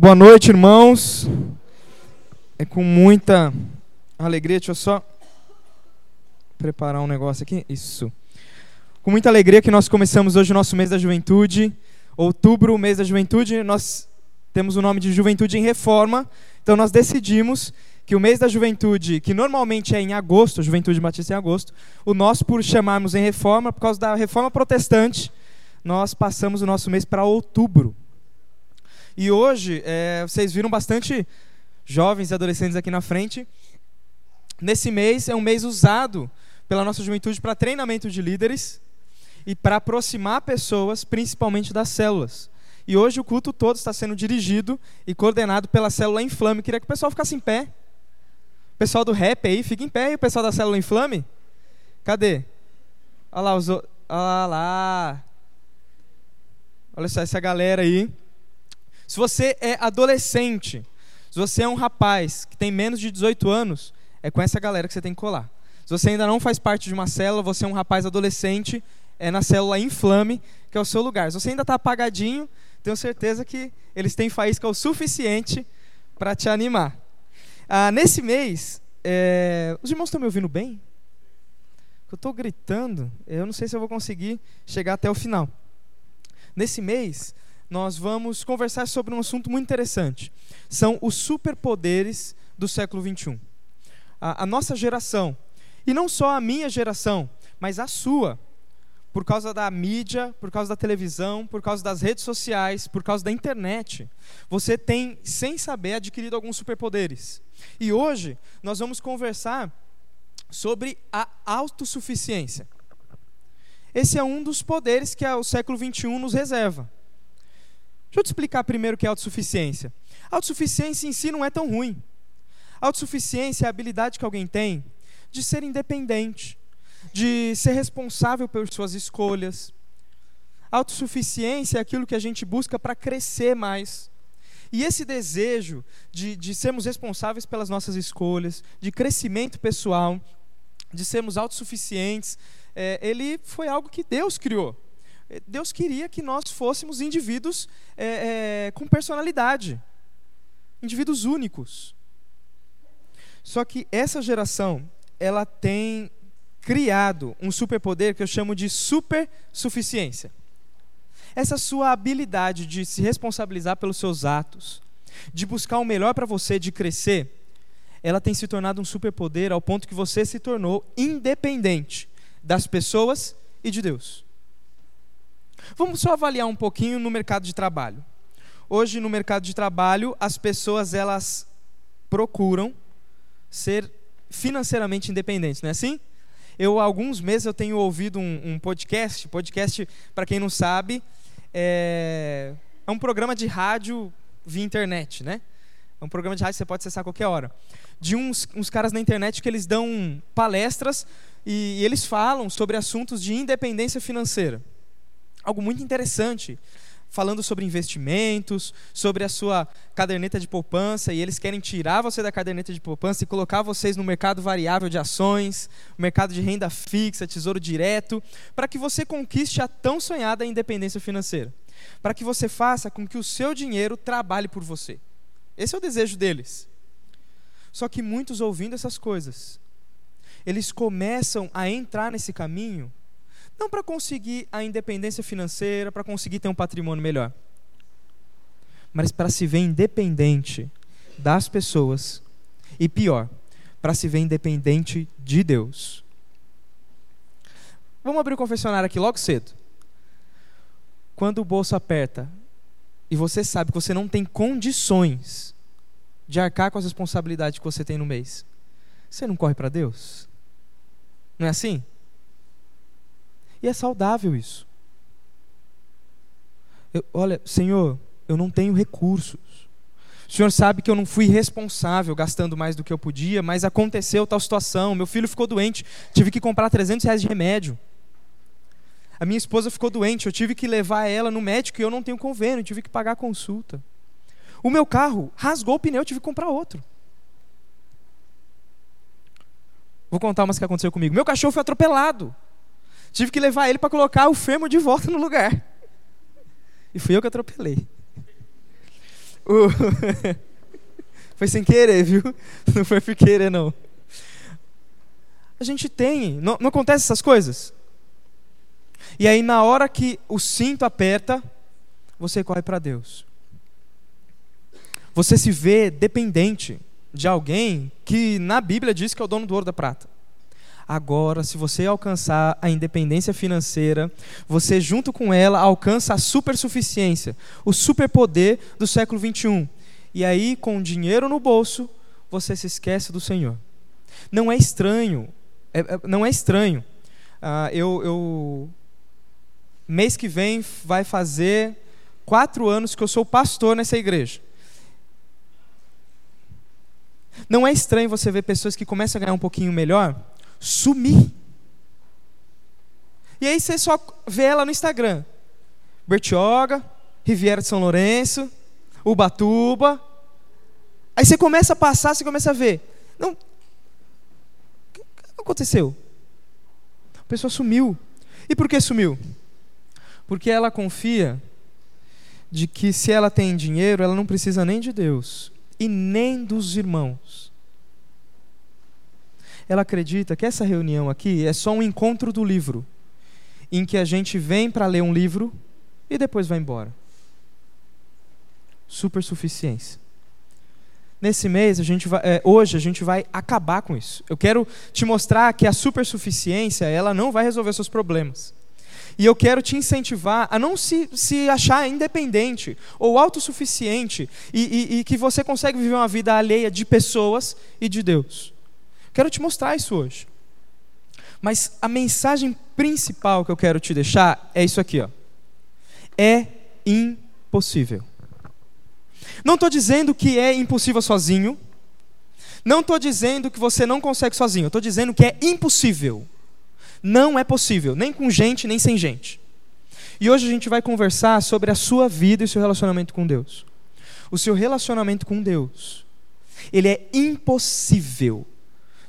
Boa noite, irmãos. É com muita alegria, deixa eu só preparar um negócio aqui. Isso. Com muita alegria que nós começamos hoje o nosso mês da juventude. Outubro, mês da juventude, nós temos o nome de Juventude em Reforma. Então nós decidimos que o mês da juventude, que normalmente é em agosto, a Juventude Batista é em agosto, o nosso por chamarmos em reforma, por causa da reforma protestante, nós passamos o nosso mês para outubro. E hoje, é, vocês viram bastante jovens e adolescentes aqui na frente. Nesse mês, é um mês usado pela nossa juventude para treinamento de líderes e para aproximar pessoas, principalmente das células. E hoje o culto todo está sendo dirigido e coordenado pela célula Inflame. Queria que o pessoal ficasse em pé. O pessoal do rap aí, fica em pé. E o pessoal da célula Inflame? Cadê? Olha lá, os... Olha lá. Olha só essa galera aí. Se você é adolescente, se você é um rapaz que tem menos de 18 anos, é com essa galera que você tem que colar. Se você ainda não faz parte de uma célula, você é um rapaz adolescente, é na célula Inflame, que é o seu lugar. Se você ainda está apagadinho, tenho certeza que eles têm faísca o suficiente para te animar. Ah, nesse mês, é... os irmãos estão me ouvindo bem? Eu estou gritando, eu não sei se eu vou conseguir chegar até o final. Nesse mês, nós vamos conversar sobre um assunto muito interessante. São os superpoderes do século 21. A, a nossa geração, e não só a minha geração, mas a sua, por causa da mídia, por causa da televisão, por causa das redes sociais, por causa da internet, você tem, sem saber, adquirido alguns superpoderes. E hoje nós vamos conversar sobre a autossuficiência. Esse é um dos poderes que o século XXI nos reserva. Deixa eu te explicar primeiro o que é autossuficiência. Autossuficiência em si não é tão ruim. Autossuficiência é a habilidade que alguém tem de ser independente, de ser responsável por suas escolhas. Autossuficiência é aquilo que a gente busca para crescer mais. E esse desejo de, de sermos responsáveis pelas nossas escolhas, de crescimento pessoal, de sermos autossuficientes, é, ele foi algo que Deus criou. Deus queria que nós fôssemos indivíduos é, é, com personalidade, indivíduos únicos. Só que essa geração, ela tem criado um superpoder que eu chamo de supersuficiência. Essa sua habilidade de se responsabilizar pelos seus atos, de buscar o melhor para você, de crescer, ela tem se tornado um superpoder ao ponto que você se tornou independente das pessoas e de Deus. Vamos só avaliar um pouquinho no mercado de trabalho. Hoje no mercado de trabalho, as pessoas elas procuram ser financeiramente independentes, não é assim? Eu há alguns meses eu tenho ouvido um, um podcast, podcast para quem não sabe, é, é um programa de rádio via internet, né? É um programa de rádio que você pode acessar a qualquer hora. De uns, uns caras na internet que eles dão palestras e, e eles falam sobre assuntos de independência financeira. Algo muito interessante falando sobre investimentos, sobre a sua caderneta de poupança, e eles querem tirar você da caderneta de poupança e colocar vocês no mercado variável de ações, mercado de renda fixa, tesouro direto, para que você conquiste a tão sonhada independência financeira. Para que você faça com que o seu dinheiro trabalhe por você. Esse é o desejo deles. Só que muitos ouvindo essas coisas, eles começam a entrar nesse caminho não para conseguir a independência financeira, para conseguir ter um patrimônio melhor, mas para se ver independente das pessoas e pior, para se ver independente de Deus. Vamos abrir o confessionário aqui logo cedo. Quando o bolso aperta e você sabe que você não tem condições de arcar com as responsabilidades que você tem no mês, você não corre para Deus? Não é assim? E é saudável isso. Eu, olha, Senhor, eu não tenho recursos. O Senhor sabe que eu não fui responsável gastando mais do que eu podia, mas aconteceu tal situação. Meu filho ficou doente, tive que comprar 300 reais de remédio. A minha esposa ficou doente, eu tive que levar ela no médico e eu não tenho convênio, tive que pagar a consulta. O meu carro rasgou o pneu, tive que comprar outro. Vou contar umas que aconteceu comigo. Meu cachorro foi atropelado. Tive que levar ele para colocar o fêmur de volta no lugar. E fui eu que atropelei. O... foi sem querer, viu? Não foi por querer, não. A gente tem, não, não acontece essas coisas? E aí, na hora que o cinto aperta, você corre para Deus. Você se vê dependente de alguém que na Bíblia diz que é o dono do ouro da prata. Agora, se você alcançar a independência financeira, você junto com ela alcança a supersuficiência, o superpoder do século 21. E aí, com dinheiro no bolso, você se esquece do Senhor. Não é estranho, é, é, não é estranho. Ah, eu, eu mês que vem vai fazer quatro anos que eu sou pastor nessa igreja. Não é estranho você ver pessoas que começam a ganhar um pouquinho melhor sumir. E aí você só vê ela no Instagram. Bertioga, Riviera de São Lourenço, Ubatuba. Aí você começa a passar, você começa a ver. Não. O que aconteceu? A pessoa sumiu. E por que sumiu? Porque ela confia de que se ela tem dinheiro, ela não precisa nem de Deus e nem dos irmãos ela acredita que essa reunião aqui é só um encontro do livro, em que a gente vem para ler um livro e depois vai embora. Supersuficiência. Nesse mês, a gente vai, é, hoje a gente vai acabar com isso. Eu quero te mostrar que a supersuficiência ela não vai resolver seus problemas. E eu quero te incentivar a não se, se achar independente ou autossuficiente e, e, e que você consegue viver uma vida alheia de pessoas e de Deus. Quero te mostrar isso hoje. Mas a mensagem principal que eu quero te deixar é isso aqui, ó. É impossível. Não estou dizendo que é impossível sozinho. Não estou dizendo que você não consegue sozinho. Estou dizendo que é impossível. Não é possível, nem com gente, nem sem gente. E hoje a gente vai conversar sobre a sua vida e seu relacionamento com Deus. O seu relacionamento com Deus, ele é impossível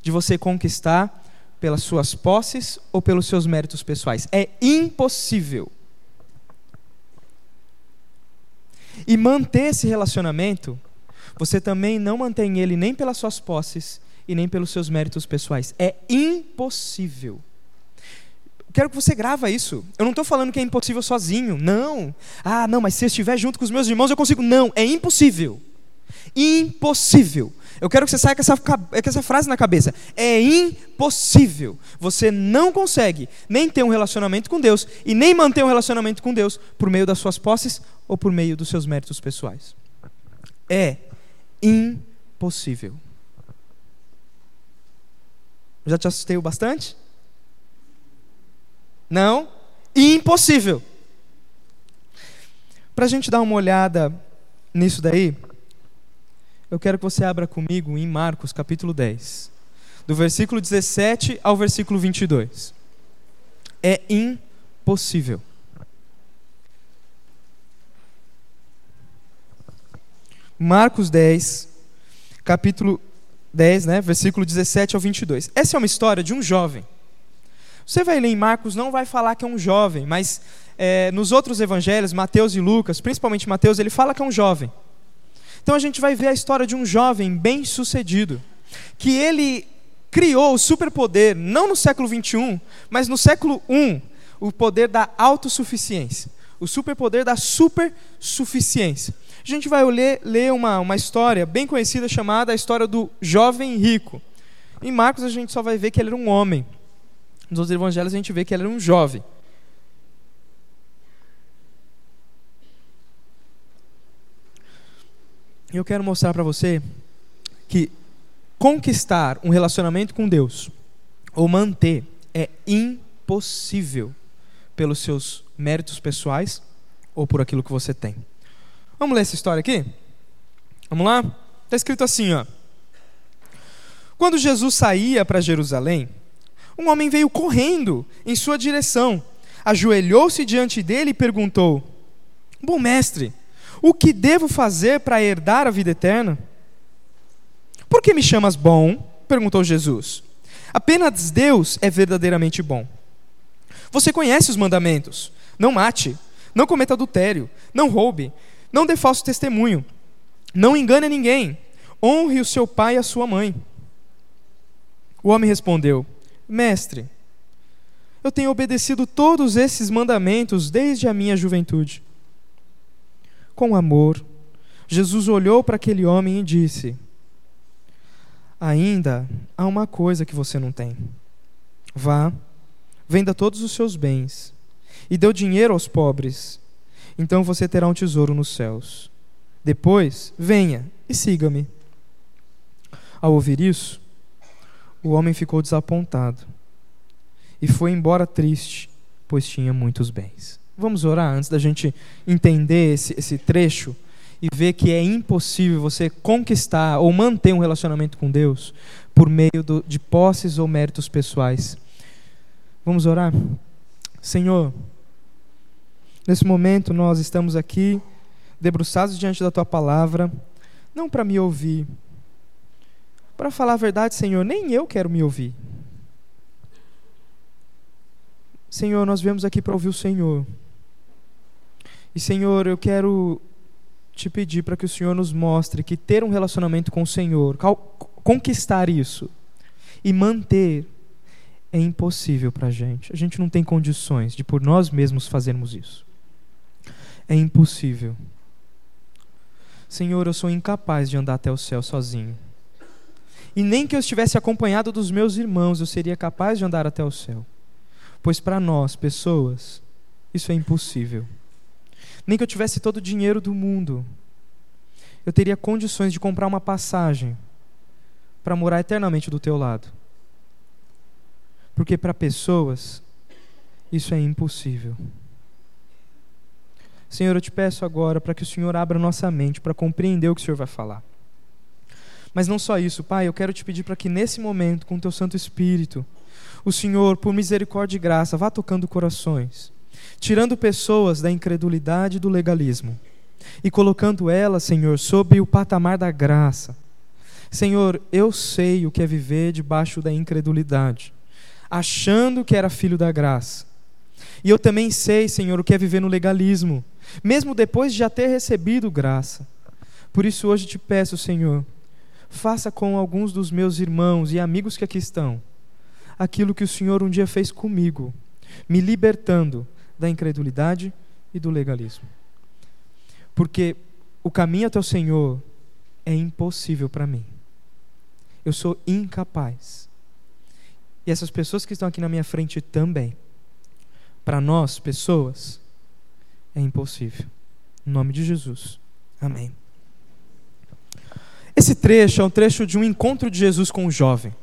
de você conquistar pelas suas posses ou pelos seus méritos pessoais. É impossível. E manter esse relacionamento, você também não mantém ele nem pelas suas posses e nem pelos seus méritos pessoais. É impossível. Quero que você grava isso. Eu não estou falando que é impossível sozinho. Não. Ah, não, mas se eu estiver junto com os meus irmãos eu consigo. Não, é impossível. Impossível. Eu quero que você saia com essa, com essa frase na cabeça. É impossível. Você não consegue nem ter um relacionamento com Deus e nem manter um relacionamento com Deus por meio das suas posses ou por meio dos seus méritos pessoais. É impossível. Já te assustei o bastante? Não? Impossível. Para a gente dar uma olhada nisso daí, eu quero que você abra comigo em Marcos capítulo 10, do versículo 17 ao versículo 22. É impossível. Marcos 10, capítulo 10, né, versículo 17 ao 22. Essa é uma história de um jovem. Você vai ler em Marcos, não vai falar que é um jovem, mas é, nos outros evangelhos, Mateus e Lucas, principalmente Mateus, ele fala que é um jovem. Então a gente vai ver a história de um jovem bem-sucedido, que ele criou o superpoder, não no século 21, mas no século 1, o poder da autossuficiência, o superpoder da supersuficiência. A gente vai ler, ler uma, uma história bem conhecida chamada a história do jovem rico. Em Marcos a gente só vai ver que ele era um homem. Nos outros evangelhos a gente vê que ele era um jovem. Eu quero mostrar para você que conquistar um relacionamento com Deus ou manter é impossível pelos seus méritos pessoais ou por aquilo que você tem. Vamos ler essa história aqui? Vamos lá? Está escrito assim, ó. Quando Jesus saía para Jerusalém, um homem veio correndo em sua direção, ajoelhou-se diante dele e perguntou: Bom mestre, o que devo fazer para herdar a vida eterna? Por que me chamas bom? perguntou Jesus. Apenas Deus é verdadeiramente bom. Você conhece os mandamentos: não mate, não cometa adultério, não roube, não dê falso testemunho, Não engane ninguém. Honre o seu pai e a sua mãe. O homem respondeu: Mestre, eu tenho obedecido todos esses mandamentos desde a minha juventude. Com amor, Jesus olhou para aquele homem e disse: Ainda há uma coisa que você não tem. Vá, venda todos os seus bens e dê o dinheiro aos pobres. Então você terá um tesouro nos céus. Depois, venha e siga-me. Ao ouvir isso, o homem ficou desapontado e foi embora triste, pois tinha muitos bens. Vamos orar antes da gente entender esse, esse trecho e ver que é impossível você conquistar ou manter um relacionamento com Deus por meio do, de posses ou méritos pessoais. Vamos orar? Senhor, nesse momento nós estamos aqui debruçados diante da tua palavra, não para me ouvir. Para falar a verdade, Senhor, nem eu quero me ouvir. Senhor, nós viemos aqui para ouvir o Senhor. E, Senhor, eu quero te pedir para que o Senhor nos mostre que ter um relacionamento com o Senhor, conquistar isso e manter, é impossível para a gente. A gente não tem condições de por nós mesmos fazermos isso. É impossível. Senhor, eu sou incapaz de andar até o céu sozinho. E nem que eu estivesse acompanhado dos meus irmãos, eu seria capaz de andar até o céu. Pois para nós, pessoas, isso é impossível. Nem que eu tivesse todo o dinheiro do mundo, eu teria condições de comprar uma passagem para morar eternamente do teu lado. Porque para pessoas, isso é impossível. Senhor, eu te peço agora para que o Senhor abra nossa mente para compreender o que o Senhor vai falar. Mas não só isso, Pai, eu quero te pedir para que nesse momento, com o teu Santo Espírito, o Senhor, por misericórdia e graça, vá tocando corações, tirando pessoas da incredulidade e do legalismo e colocando elas, Senhor, sob o patamar da graça. Senhor, eu sei o que é viver debaixo da incredulidade, achando que era filho da graça. E eu também sei, Senhor, o que é viver no legalismo, mesmo depois de já ter recebido graça. Por isso hoje te peço, Senhor, faça com alguns dos meus irmãos e amigos que aqui estão aquilo que o Senhor um dia fez comigo, me libertando da incredulidade e do legalismo. Porque o caminho até o Senhor é impossível para mim. Eu sou incapaz. E essas pessoas que estão aqui na minha frente também. Para nós, pessoas, é impossível. Em nome de Jesus. Amém. Esse trecho é um trecho de um encontro de Jesus com um jovem.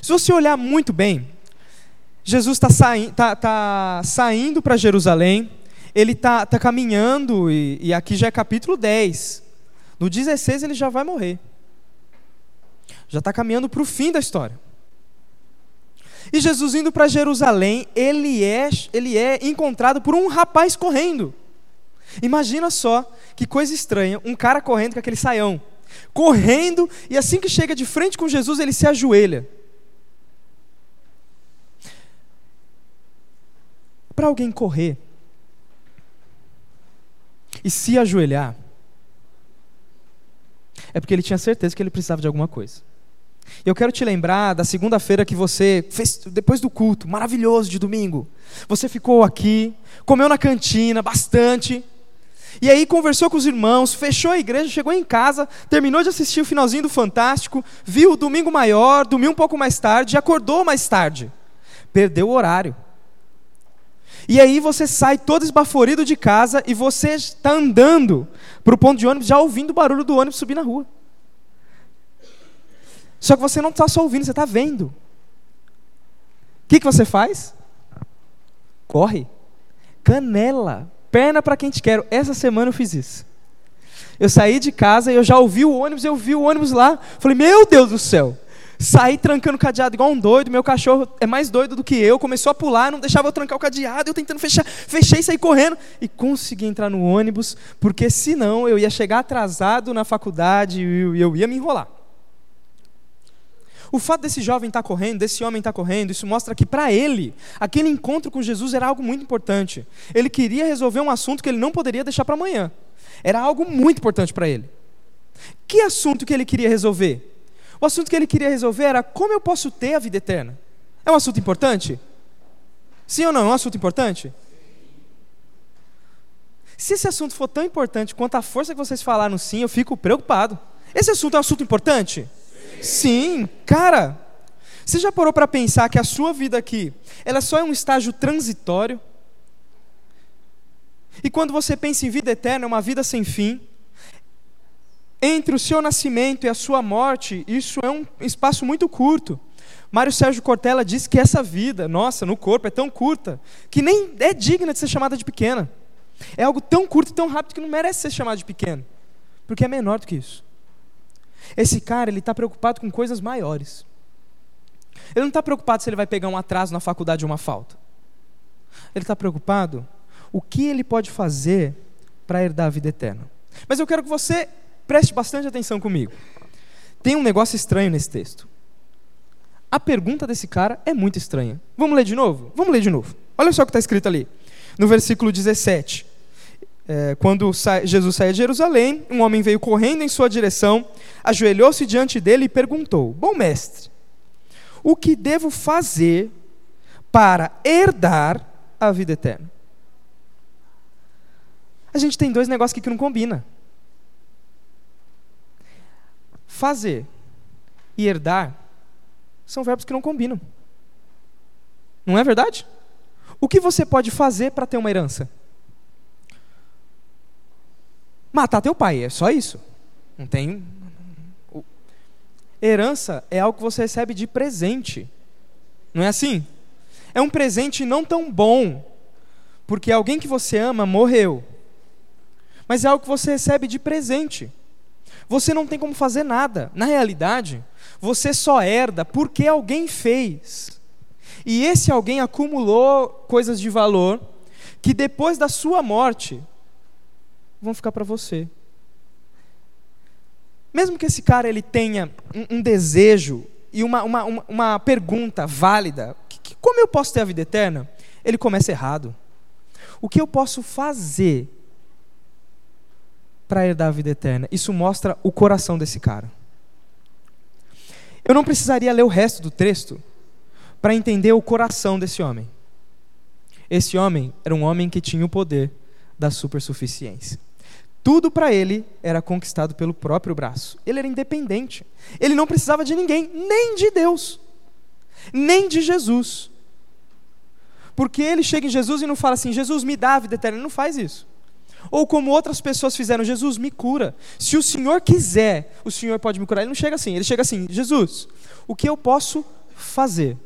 Se você olhar muito bem, Jesus está saí tá, tá saindo para Jerusalém, ele está tá caminhando, e, e aqui já é capítulo 10. No 16 ele já vai morrer. Já está caminhando para o fim da história. E Jesus indo para Jerusalém, ele é, ele é encontrado por um rapaz correndo. Imagina só que coisa estranha, um cara correndo com aquele saião correndo, e assim que chega de frente com Jesus, ele se ajoelha. Para alguém correr e se ajoelhar, é porque ele tinha certeza que ele precisava de alguma coisa. Eu quero te lembrar da segunda-feira que você fez depois do culto, maravilhoso de domingo. Você ficou aqui, comeu na cantina bastante, e aí conversou com os irmãos, fechou a igreja, chegou em casa, terminou de assistir o finalzinho do Fantástico, viu o domingo maior, dormiu um pouco mais tarde, acordou mais tarde. Perdeu o horário. E aí você sai todo esbaforido de casa e você está andando para o ponto de ônibus, já ouvindo o barulho do ônibus subir na rua. Só que você não está só ouvindo, você está vendo. O que, que você faz? Corre. Canela perna para quem te quero. Essa semana eu fiz isso. Eu saí de casa e eu já ouvi o ônibus, eu vi o ônibus lá. Falei, meu Deus do céu. Saí trancando o cadeado igual um doido. Meu cachorro é mais doido do que eu. Começou a pular, não deixava eu trancar o cadeado. Eu tentando fechar. Fechei, saí correndo. E consegui entrar no ônibus, porque senão eu ia chegar atrasado na faculdade e eu ia me enrolar. O fato desse jovem estar tá correndo, desse homem estar tá correndo, isso mostra que para ele, aquele encontro com Jesus era algo muito importante. Ele queria resolver um assunto que ele não poderia deixar para amanhã. Era algo muito importante para ele. Que assunto que ele queria resolver? O assunto que ele queria resolver era como eu posso ter a vida eterna. É um assunto importante? Sim ou não? É um assunto importante? Se esse assunto for tão importante quanto a força que vocês falaram sim, eu fico preocupado. Esse assunto é um assunto importante? Sim, sim cara. Você já parou para pensar que a sua vida aqui, ela só é um estágio transitório? E quando você pensa em vida eterna, é uma vida sem fim. Entre o seu nascimento e a sua morte, isso é um espaço muito curto. Mário Sérgio Cortella diz que essa vida, nossa, no corpo, é tão curta, que nem é digna de ser chamada de pequena. É algo tão curto e tão rápido que não merece ser chamado de pequeno, porque é menor do que isso. Esse cara, ele está preocupado com coisas maiores. Ele não está preocupado se ele vai pegar um atraso na faculdade ou uma falta. Ele está preocupado o que ele pode fazer para herdar a vida eterna. Mas eu quero que você preste bastante atenção comigo. Tem um negócio estranho nesse texto. A pergunta desse cara é muito estranha. Vamos ler de novo? Vamos ler de novo. Olha só o que está escrito ali. No versículo 17. É, quando Jesus saía de Jerusalém, um homem veio correndo em sua direção, ajoelhou-se diante dele e perguntou: Bom mestre, o que devo fazer para herdar a vida eterna? A gente tem dois negócios aqui que não combinam. Fazer e herdar são verbos que não combinam. Não é verdade? O que você pode fazer para ter uma herança? Matar teu pai, é só isso. Não tem. Herança é algo que você recebe de presente. Não é assim? É um presente não tão bom, porque alguém que você ama morreu. Mas é algo que você recebe de presente. Você não tem como fazer nada. Na realidade, você só herda porque alguém fez. E esse alguém acumulou coisas de valor que depois da sua morte vão ficar para você. Mesmo que esse cara ele tenha um, um desejo e uma, uma, uma, uma pergunta válida, que, que, como eu posso ter a vida eterna? Ele começa errado. O que eu posso fazer para herdar a vida eterna? Isso mostra o coração desse cara. Eu não precisaria ler o resto do texto para entender o coração desse homem. Esse homem era um homem que tinha o poder da supersuficiência. Tudo para ele era conquistado pelo próprio braço. Ele era independente. Ele não precisava de ninguém, nem de Deus, nem de Jesus. Porque ele chega em Jesus e não fala assim: Jesus me dá a vida eterna. Ele não faz isso. Ou como outras pessoas fizeram, Jesus me cura. Se o Senhor quiser, o Senhor pode me curar. Ele não chega assim, ele chega assim: Jesus, o que eu posso fazer?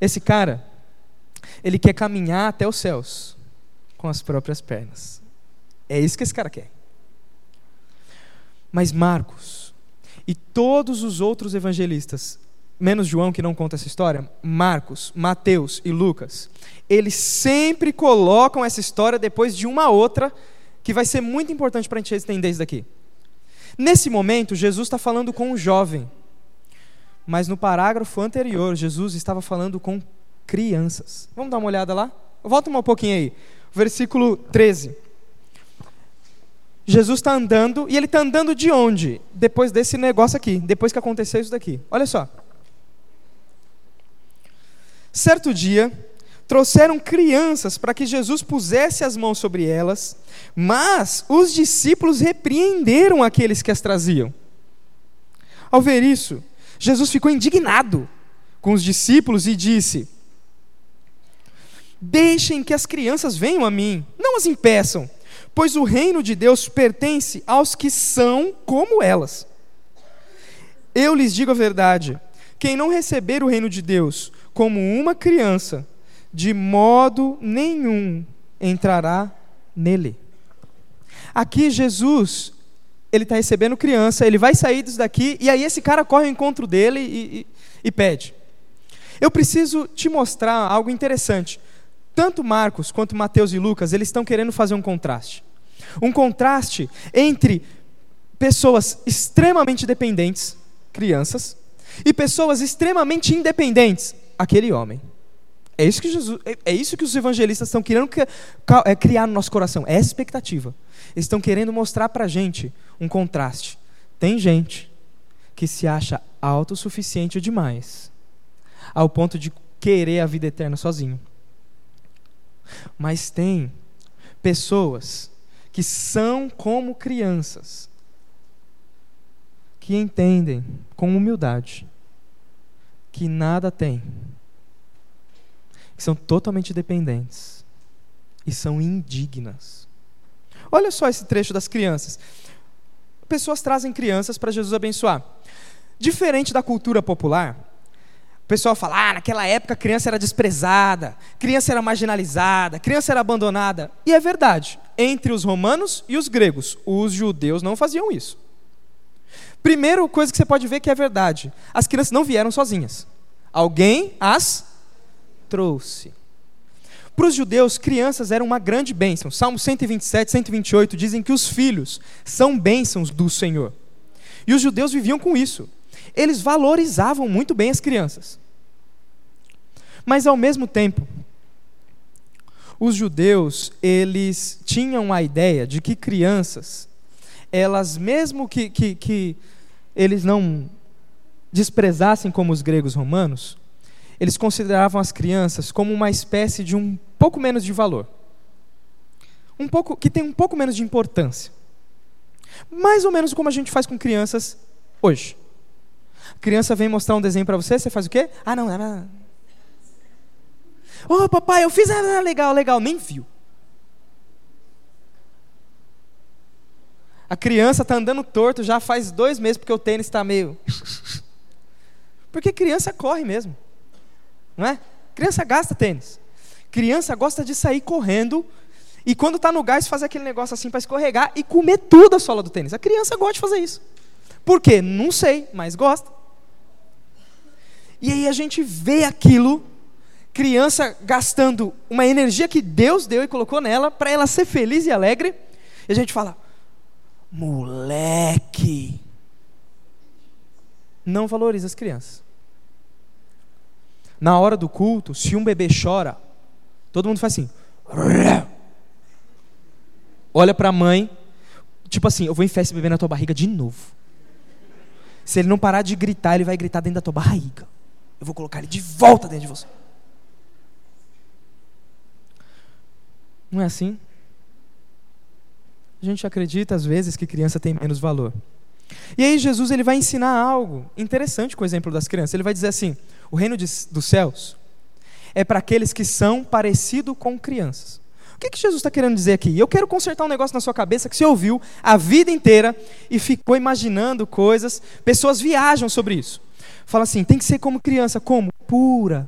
Esse cara, ele quer caminhar até os céus com as próprias pernas. É isso que esse cara quer. Mas Marcos e todos os outros evangelistas menos João que não conta essa história, Marcos, Mateus e Lucas, eles sempre colocam essa história depois de uma outra que vai ser muito importante para a gente entender isso daqui. Nesse momento, Jesus está falando com um jovem, mas no parágrafo anterior, Jesus estava falando com crianças. Vamos dar uma olhada lá? Volta um pouquinho aí. Versículo 13. Jesus está andando, e ele está andando de onde? Depois desse negócio aqui, depois que aconteceu isso daqui. Olha só. Certo dia, trouxeram crianças para que Jesus pusesse as mãos sobre elas, mas os discípulos repreenderam aqueles que as traziam. Ao ver isso, Jesus ficou indignado com os discípulos e disse: Deixem que as crianças venham a mim, não as impeçam, pois o reino de Deus pertence aos que são como elas. Eu lhes digo a verdade: quem não receber o reino de Deus como uma criança, de modo nenhum entrará nele. Aqui Jesus, ele está recebendo criança, ele vai sair disso daqui, e aí esse cara corre ao encontro dele e, e, e pede. Eu preciso te mostrar algo interessante. Tanto Marcos quanto Mateus e Lucas, eles estão querendo fazer um contraste. Um contraste entre pessoas extremamente dependentes, crianças, e pessoas extremamente independentes, aquele homem. É isso que Jesus, é, é isso que os evangelistas estão querendo é, criar no nosso coração. É expectativa. Eles estão querendo mostrar para a gente um contraste. Tem gente que se acha autossuficiente demais, ao ponto de querer a vida eterna sozinho. Mas tem pessoas que são como crianças, que entendem com humildade que nada têm, que são totalmente dependentes e são indignas. Olha só esse trecho das crianças. Pessoas trazem crianças para Jesus abençoar. Diferente da cultura popular, o pessoal fala: ah, naquela época a criança era desprezada, criança era marginalizada, criança era abandonada. E é verdade, entre os romanos e os gregos, os judeus não faziam isso. Primeira coisa que você pode ver que é verdade: as crianças não vieram sozinhas. Alguém as trouxe. Para os judeus, crianças eram uma grande bênção. Salmo 127, 128 dizem que os filhos são bênçãos do Senhor. E os judeus viviam com isso eles valorizavam muito bem as crianças. Mas ao mesmo tempo, os judeus, eles tinham a ideia de que crianças, elas mesmo que, que, que eles não desprezassem como os gregos romanos, eles consideravam as crianças como uma espécie de um pouco menos de valor. Um pouco que tem um pouco menos de importância. Mais ou menos como a gente faz com crianças hoje criança vem mostrar um desenho para você, você faz o quê? Ah, não, não. Ô, oh, papai, eu fiz, ah, legal, legal, nem viu. A criança está andando torto já faz dois meses porque o tênis está meio. Porque criança corre mesmo, não é? Criança gasta tênis. Criança gosta de sair correndo e quando está no gás fazer aquele negócio assim para escorregar e comer tudo a sola do tênis. A criança gosta de fazer isso. Por quê? Não sei, mas gosta. E aí a gente vê aquilo, criança gastando uma energia que Deus deu e colocou nela para ela ser feliz e alegre. E a gente fala: moleque. Não valoriza as crianças. Na hora do culto, se um bebê chora, todo mundo faz assim. Olha para a mãe, tipo assim, eu vou enfiar esse bebê na tua barriga de novo. Se ele não parar de gritar, ele vai gritar dentro da tua barriga eu vou colocar ele de volta dentro de você. Não é assim? A gente acredita às vezes que criança tem menos valor. E aí Jesus ele vai ensinar algo interessante com o exemplo das crianças. Ele vai dizer assim: o reino de, dos céus é para aqueles que são parecidos com crianças. O que, que Jesus está querendo dizer aqui? Eu quero consertar um negócio na sua cabeça que você ouviu a vida inteira e ficou imaginando coisas. Pessoas viajam sobre isso. Fala assim: tem que ser como criança, como? Pura,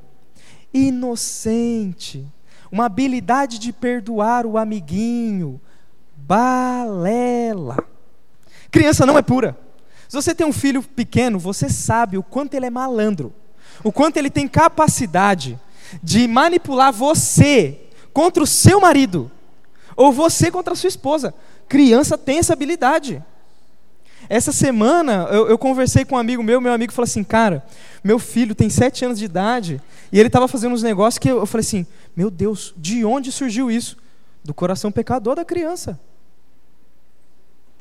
inocente, uma habilidade de perdoar o amiguinho, balela. Criança não é pura. Se você tem um filho pequeno, você sabe o quanto ele é malandro, o quanto ele tem capacidade de manipular você contra o seu marido, ou você contra a sua esposa. Criança tem essa habilidade. Essa semana eu, eu, conversei com um amigo meu, meu amigo falou assim, cara, meu filho tem sete anos de idade e ele estava fazendo uns negócios que eu, eu falei assim, meu Deus, de onde surgiu isso? Do coração pecador da criança.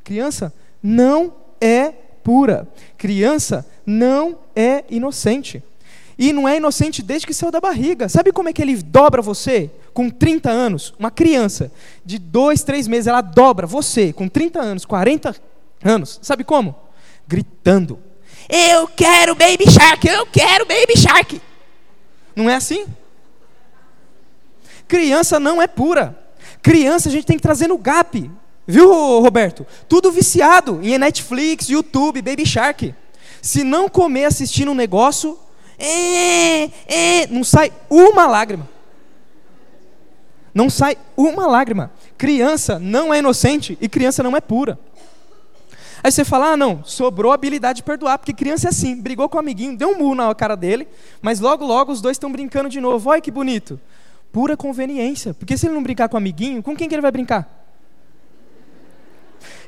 Criança não é pura. Criança não é inocente. E não é inocente desde que saiu da barriga. Sabe como é que ele dobra você? Com 30 anos, uma criança de dois, três meses, ela dobra você com 30 anos, 40 anos. Sabe como? Gritando. Eu quero Baby Shark, eu quero Baby Shark. Não é assim? Criança não é pura. Criança a gente tem que trazer no gap. Viu, Roberto? Tudo viciado em Netflix, YouTube, Baby Shark. Se não comer assistindo um negócio, é, é, não sai uma lágrima. Não sai uma lágrima. Criança não é inocente e criança não é pura. Aí você fala, ah, não, sobrou a habilidade de perdoar, porque criança é assim, brigou com o amiguinho, deu um murro na cara dele, mas logo, logo os dois estão brincando de novo. Olha que bonito. Pura conveniência. Porque se ele não brincar com o amiguinho, com quem que ele vai brincar?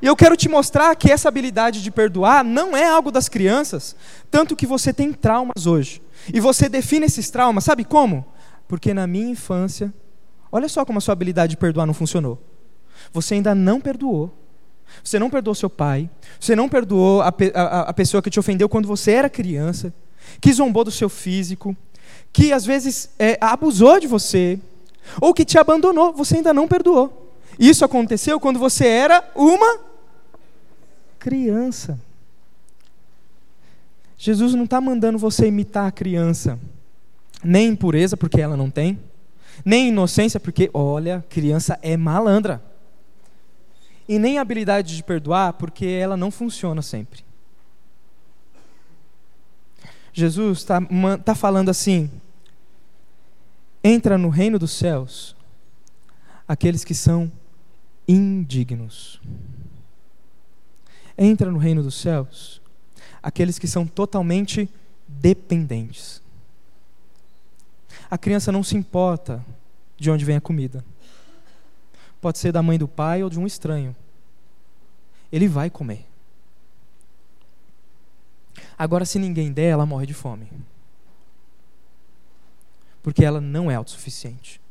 E eu quero te mostrar que essa habilidade de perdoar não é algo das crianças, tanto que você tem traumas hoje. E você define esses traumas, sabe como? porque na minha infância, olha só como a sua habilidade de perdoar não funcionou. Você ainda não perdoou. Você não perdoou seu pai. Você não perdoou a, a, a pessoa que te ofendeu quando você era criança. Que zombou do seu físico. Que às vezes é, abusou de você. Ou que te abandonou. Você ainda não perdoou. Isso aconteceu quando você era uma criança. Jesus não está mandando você imitar a criança, nem impureza, porque ela não tem, nem inocência, porque, olha, criança é malandra, e nem habilidade de perdoar, porque ela não funciona sempre. Jesus está tá falando assim: entra no reino dos céus aqueles que são indignos. Entra no reino dos céus aqueles que são totalmente dependentes. A criança não se importa de onde vem a comida. Pode ser da mãe do pai ou de um estranho. Ele vai comer. Agora, se ninguém der, ela morre de fome. Porque ela não é autossuficiente.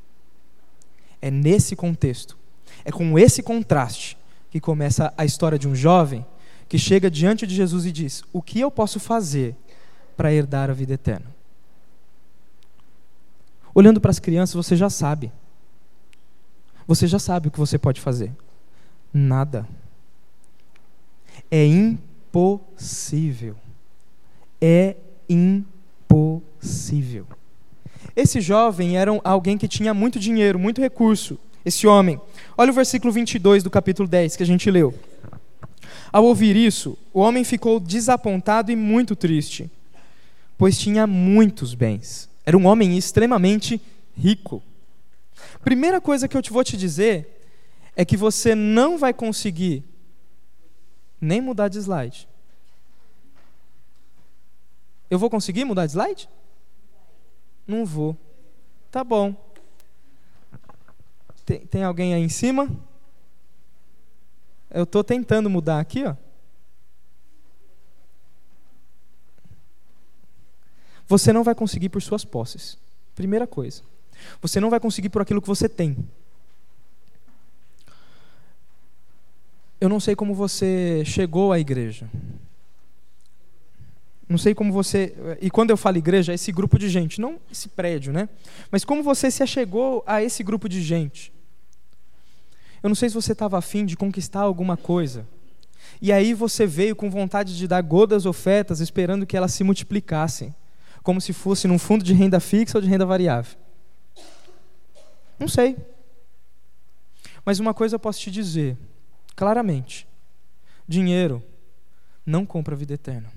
É nesse contexto, é com esse contraste que começa a história de um jovem que chega diante de Jesus e diz: O que eu posso fazer para herdar a vida eterna? Olhando para as crianças, você já sabe. Você já sabe o que você pode fazer. Nada. É impossível. É impossível. Esse jovem era alguém que tinha muito dinheiro, muito recurso. Esse homem. Olha o versículo 22 do capítulo 10 que a gente leu. Ao ouvir isso, o homem ficou desapontado e muito triste, pois tinha muitos bens. Era um homem extremamente rico. Primeira coisa que eu vou te dizer é que você não vai conseguir nem mudar de slide. Eu vou conseguir mudar de slide? Não vou. Tá bom. Tem, tem alguém aí em cima? Eu estou tentando mudar aqui, ó. Você não vai conseguir por suas posses. Primeira coisa. Você não vai conseguir por aquilo que você tem. Eu não sei como você chegou à igreja. Não sei como você. E quando eu falo igreja, é esse grupo de gente, não esse prédio, né? Mas como você se achegou a esse grupo de gente. Eu não sei se você estava afim de conquistar alguma coisa. E aí você veio com vontade de dar godas ofertas, esperando que elas se multiplicassem, como se fosse num fundo de renda fixa ou de renda variável. Não sei. Mas uma coisa eu posso te dizer, claramente: dinheiro não compra a vida eterna.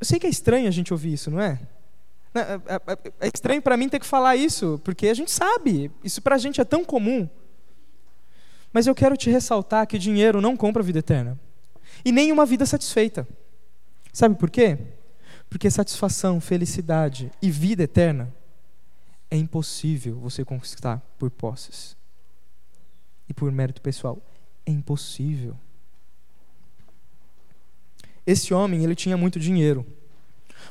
Eu sei que é estranho a gente ouvir isso, não é? É, é, é estranho para mim ter que falar isso, porque a gente sabe, isso para a gente é tão comum. Mas eu quero te ressaltar que dinheiro não compra vida eterna. E nem uma vida satisfeita. Sabe por quê? Porque satisfação, felicidade e vida eterna é impossível você conquistar por posses e por mérito pessoal. É impossível. Esse homem, ele tinha muito dinheiro.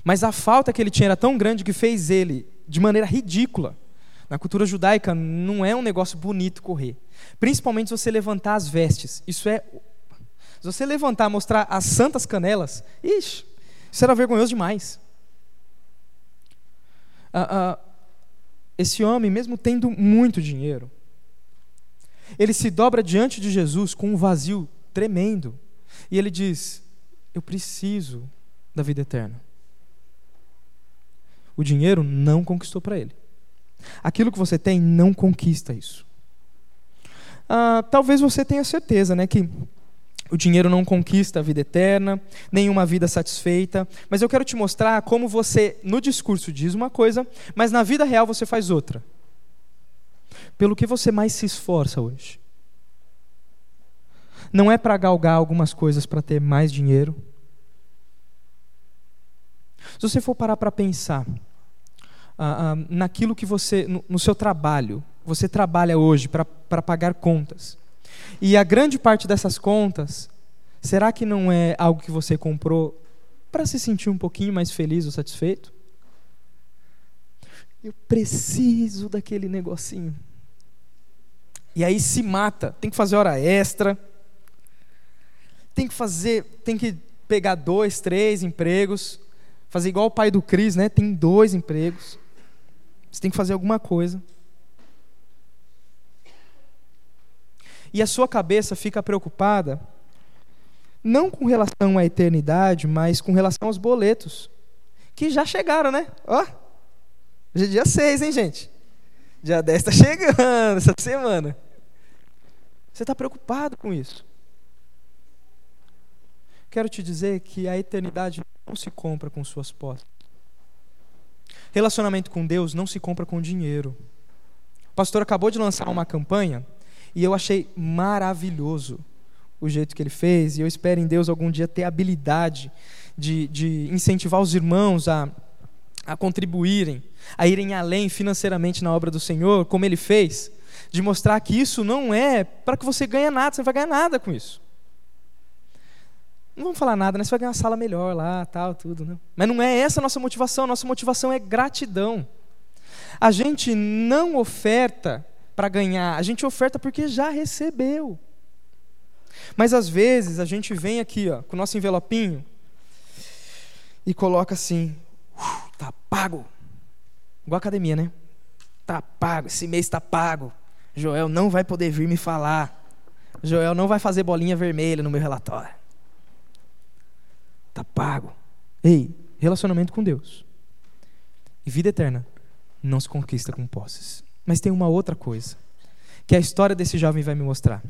Mas a falta que ele tinha era tão grande que fez ele de maneira ridícula. Na cultura judaica não é um negócio bonito correr. Principalmente se você levantar as vestes. Isso é. Se você levantar, mostrar as santas canelas, ixi, isso era vergonhoso demais. Ah, ah, esse homem, mesmo tendo muito dinheiro, ele se dobra diante de Jesus com um vazio tremendo. E ele diz: Eu preciso da vida eterna. O dinheiro não conquistou para ele. Aquilo que você tem não conquista isso. Ah, talvez você tenha certeza, né, que o dinheiro não conquista a vida eterna, nenhuma vida satisfeita, mas eu quero te mostrar como você, no discurso, diz uma coisa, mas na vida real você faz outra. Pelo que você mais se esforça hoje? Não é para galgar algumas coisas para ter mais dinheiro, se você for parar para pensar ah, ah, naquilo que você, no, no, seu trabalho, você trabalha hoje para pagar contas, e a grande parte dessas contas, será que não é algo que você comprou para se sentir um pouquinho mais feliz ou satisfeito. Eu preciso daquele negocinho. E aí se mata, tem que fazer hora extra, tem que fazer, tem que pegar dois, três empregos, fazer igual o pai do Cris, né? Tem dois empregos. Você tem que fazer alguma coisa. E a sua cabeça fica preocupada não com relação à eternidade, mas com relação aos boletos que já chegaram, né? Ó, hoje é dia 6, hein, gente? Dia 10 está chegando essa semana. Você está preocupado com isso. Quero te dizer que a eternidade não se compra com suas posses. Relacionamento com Deus não se compra com dinheiro. O pastor acabou de lançar uma campanha e eu achei maravilhoso o jeito que ele fez, e eu espero em Deus algum dia ter a habilidade de, de incentivar os irmãos a, a contribuírem, a irem além financeiramente na obra do Senhor, como ele fez, de mostrar que isso não é para que você ganhe nada, você não vai ganhar nada com isso. Não vamos falar nada, né? Você vai ganhar uma sala melhor lá, tal, tudo, né? Mas não é essa a nossa motivação, nossa motivação é gratidão. A gente não oferta para ganhar, a gente oferta porque já recebeu. Mas às vezes a gente vem aqui, ó, com o nosso envelopinho e coloca assim: tá pago. Igual academia, né? Tá pago, esse mês está pago. Joel não vai poder vir me falar. Joel não vai fazer bolinha vermelha no meu relatório. Tá pago. Ei, relacionamento com Deus. E vida eterna não se conquista com posses. Mas tem uma outra coisa que a história desse jovem vai me mostrar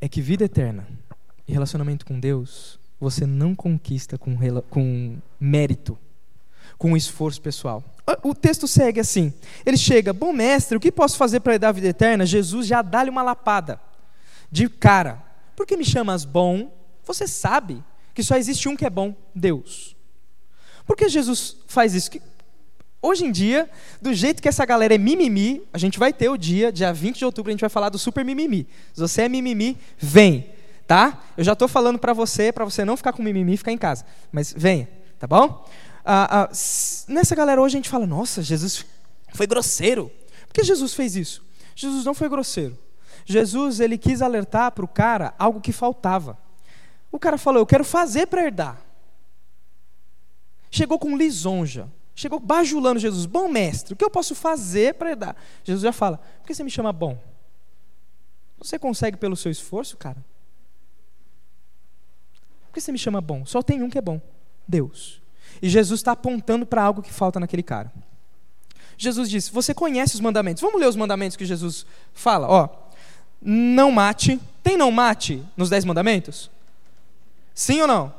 é que vida eterna e relacionamento com Deus você não conquista com, com mérito, com esforço pessoal. O texto segue assim: ele chega, bom mestre, o que posso fazer para dar a vida eterna? Jesus já dá-lhe uma lapada de cara. Por que me chamas bom? Você sabe que só existe um que é bom, Deus. Por que Jesus faz isso? Hoje em dia, do jeito que essa galera é mimimi, a gente vai ter o dia, dia 20 de outubro, a gente vai falar do super mimimi. Se você é mimimi, vem, tá? Eu já estou falando para você, para você não ficar com mimimi e ficar em casa. Mas venha, tá bom? Ah, ah, nessa galera hoje a gente fala, nossa, Jesus foi grosseiro. Por que Jesus fez isso? Jesus não foi grosseiro. Jesus, ele quis alertar para o cara algo que faltava. O cara falou, eu quero fazer para herdar. Chegou com lisonja chegou bajulando Jesus, bom mestre, o que eu posso fazer para dar? Jesus já fala, por que você me chama bom? Você consegue pelo seu esforço, cara? Por que você me chama bom? Só tem um que é bom, Deus. E Jesus está apontando para algo que falta naquele cara. Jesus disse: Você conhece os mandamentos? Vamos ler os mandamentos que Jesus fala. Ó, não mate. Tem não mate nos dez mandamentos? Sim ou não?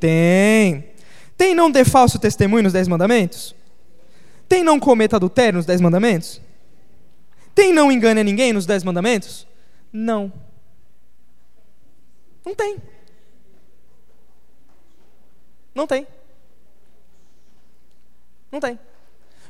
Tem. Tem não dê falso testemunho nos Dez Mandamentos? Tem não cometa adultério nos Dez Mandamentos? Tem não engane ninguém nos Dez Mandamentos? Não. Não tem. Não tem. Não tem.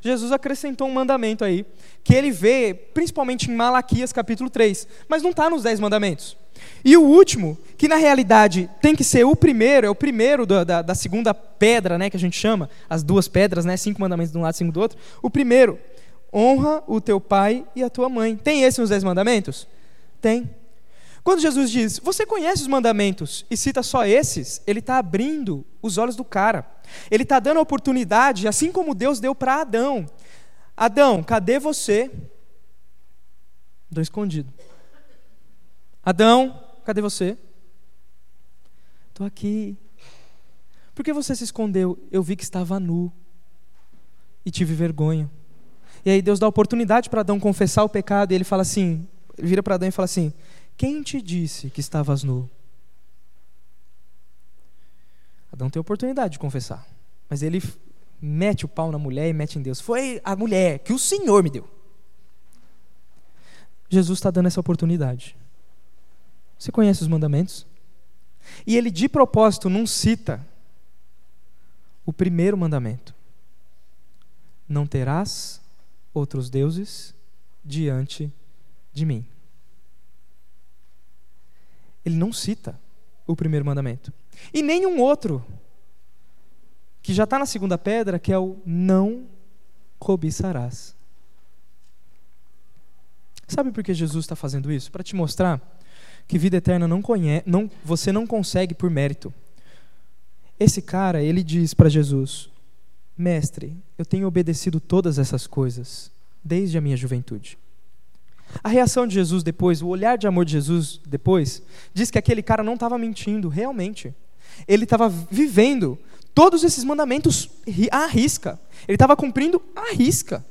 Jesus acrescentou um mandamento aí, que ele vê principalmente em Malaquias capítulo 3, mas não está nos Dez Mandamentos. E o último, que na realidade tem que ser o primeiro, é o primeiro da, da, da, segunda pedra, né, que a gente chama, as duas pedras, né, cinco mandamentos de um lado, cinco do outro. O primeiro, honra o teu pai e a tua mãe. Tem esse nos dez mandamentos? Tem. Quando Jesus diz, você conhece os mandamentos e cita só esses, ele está abrindo os olhos do cara. Ele está dando a oportunidade, assim como Deus deu para Adão. Adão, cadê você? Estou escondido. Adão, cadê você? Estou aqui. Por que você se escondeu? Eu vi que estava nu e tive vergonha. E aí Deus dá a oportunidade para Adão confessar o pecado e ele fala assim, vira para Adão e fala assim: "Quem te disse que estavas nu?" Adão tem oportunidade de confessar, mas ele mete o pau na mulher e mete em Deus. Foi a mulher que o Senhor me deu. Jesus está dando essa oportunidade. Você conhece os mandamentos? E ele de propósito não cita o primeiro mandamento: Não terás outros deuses diante de mim. Ele não cita o primeiro mandamento. E nenhum outro que já está na segunda pedra, que é o não cobiçarás. Sabe por que Jesus está fazendo isso? Para te mostrar que vida eterna não conhece, não, você não consegue por mérito. Esse cara, ele diz para Jesus: Mestre, eu tenho obedecido todas essas coisas desde a minha juventude. A reação de Jesus depois, o olhar de amor de Jesus depois, diz que aquele cara não estava mentindo, realmente. Ele estava vivendo todos esses mandamentos à risca. Ele estava cumprindo à risca.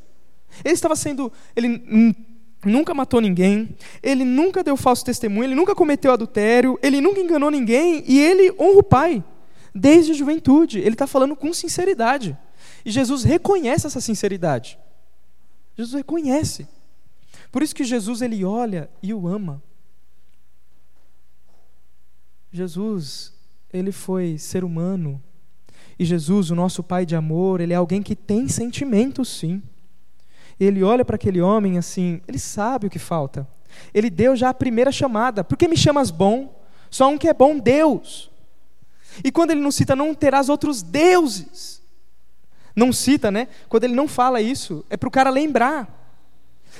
Ele estava sendo. Ele nunca matou ninguém, ele nunca deu falso testemunho, ele nunca cometeu adultério, ele nunca enganou ninguém e ele honra o Pai desde a juventude. Ele está falando com sinceridade. E Jesus reconhece essa sinceridade. Jesus reconhece. Por isso que Jesus ele olha e o ama. Jesus, ele foi ser humano. E Jesus, o nosso Pai de amor, ele é alguém que tem sentimentos, sim. Ele olha para aquele homem assim, ele sabe o que falta. Ele deu já a primeira chamada. Por que me chamas bom? Só um que é bom, Deus. E quando ele não cita, não terás outros deuses. Não cita, né? Quando ele não fala isso, é para o cara lembrar.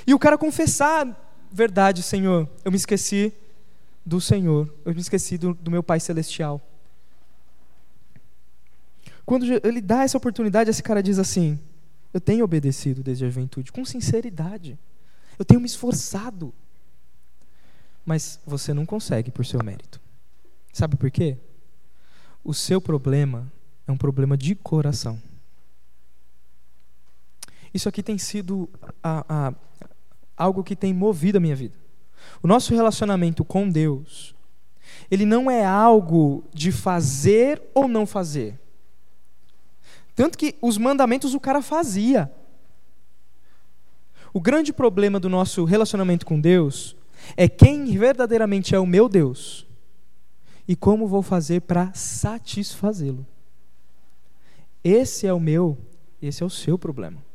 E o cara confessar, verdade, Senhor, eu me esqueci do Senhor, eu me esqueci do, do meu Pai Celestial. Quando ele dá essa oportunidade, esse cara diz assim: Eu tenho obedecido desde a juventude, com sinceridade. Eu tenho me esforçado. Mas você não consegue por seu mérito. Sabe por quê? O seu problema é um problema de coração. Isso aqui tem sido a, a, algo que tem movido a minha vida. O nosso relacionamento com Deus, ele não é algo de fazer ou não fazer. Tanto que os mandamentos o cara fazia. O grande problema do nosso relacionamento com Deus é quem verdadeiramente é o meu Deus e como vou fazer para satisfazê-lo. Esse é o meu, esse é o seu problema.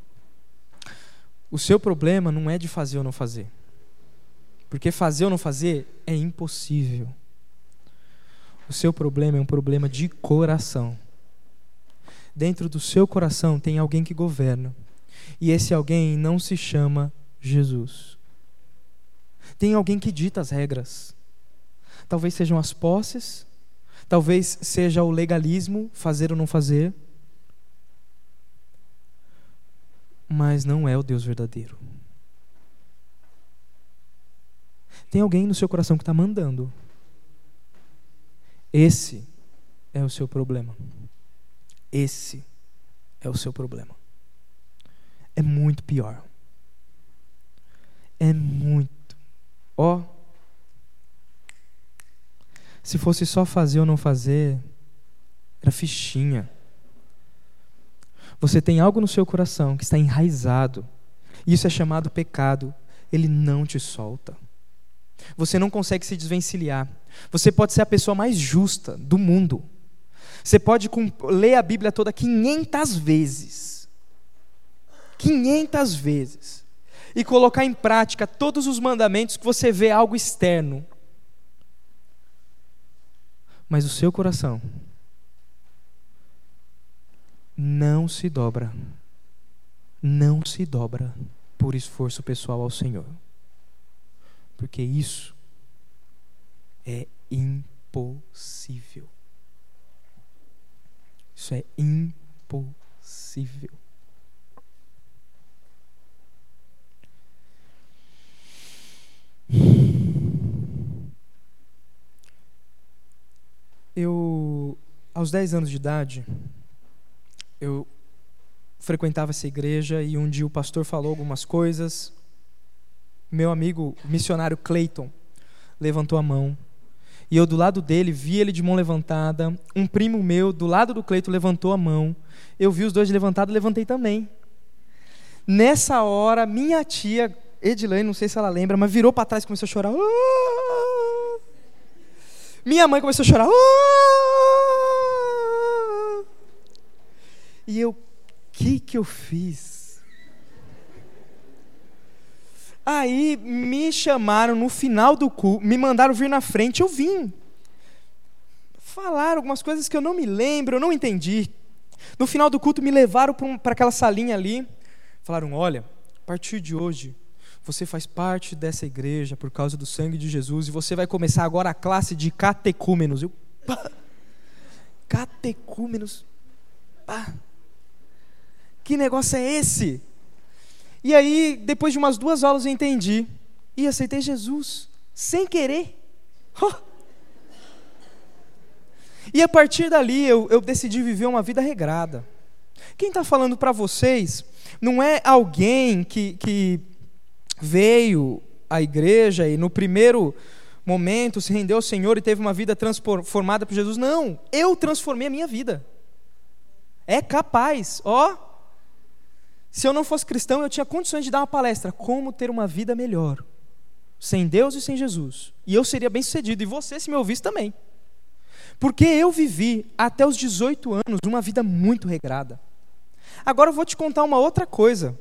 O seu problema não é de fazer ou não fazer. Porque fazer ou não fazer é impossível. O seu problema é um problema de coração. Dentro do seu coração tem alguém que governa. E esse alguém não se chama Jesus. Tem alguém que dita as regras. Talvez sejam as posses, talvez seja o legalismo, fazer ou não fazer. Mas não é o Deus verdadeiro. Tem alguém no seu coração que está mandando. Esse é o seu problema. Esse é o seu problema. É muito pior. É muito. Ó. Oh, se fosse só fazer ou não fazer, era fichinha. Você tem algo no seu coração que está enraizado. Isso é chamado pecado. Ele não te solta. Você não consegue se desvencilhar. Você pode ser a pessoa mais justa do mundo. Você pode ler a Bíblia toda 500 vezes. 500 vezes. E colocar em prática todos os mandamentos que você vê algo externo. Mas o seu coração não se dobra, não se dobra por esforço pessoal ao Senhor, porque isso é impossível. Isso é impossível. Eu, aos 10 anos de idade, eu frequentava essa igreja e um dia o pastor falou algumas coisas. Meu amigo missionário Clayton levantou a mão. E eu do lado dele vi ele de mão levantada. Um primo meu do lado do Cleiton levantou a mão. Eu vi os dois levantados, levantei também. Nessa hora, minha tia Edilane, não sei se ela lembra, mas virou para trás e começou a chorar. Ah! Minha mãe começou a chorar. Ah! E eu, o que que eu fiz? Aí me chamaram no final do culto, me mandaram vir na frente, eu vim. Falaram algumas coisas que eu não me lembro, eu não entendi. No final do culto, me levaram para aquela salinha ali. Falaram: Olha, a partir de hoje, você faz parte dessa igreja por causa do sangue de Jesus e você vai começar agora a classe de catecúmenos. Eu, pá, catecúmenos? Pá, que negócio é esse? E aí, depois de umas duas aulas, eu entendi e aceitei Jesus, sem querer. Oh. E a partir dali eu, eu decidi viver uma vida regrada. Quem está falando para vocês não é alguém que, que veio à igreja e no primeiro momento se rendeu ao Senhor e teve uma vida transformada por Jesus. Não, eu transformei a minha vida. É capaz, ó. Se eu não fosse cristão, eu tinha condições de dar uma palestra como ter uma vida melhor sem Deus e sem Jesus. E eu seria bem sucedido, e você, se me ouvisse, também. Porque eu vivi até os 18 anos uma vida muito regrada. Agora eu vou te contar uma outra coisa.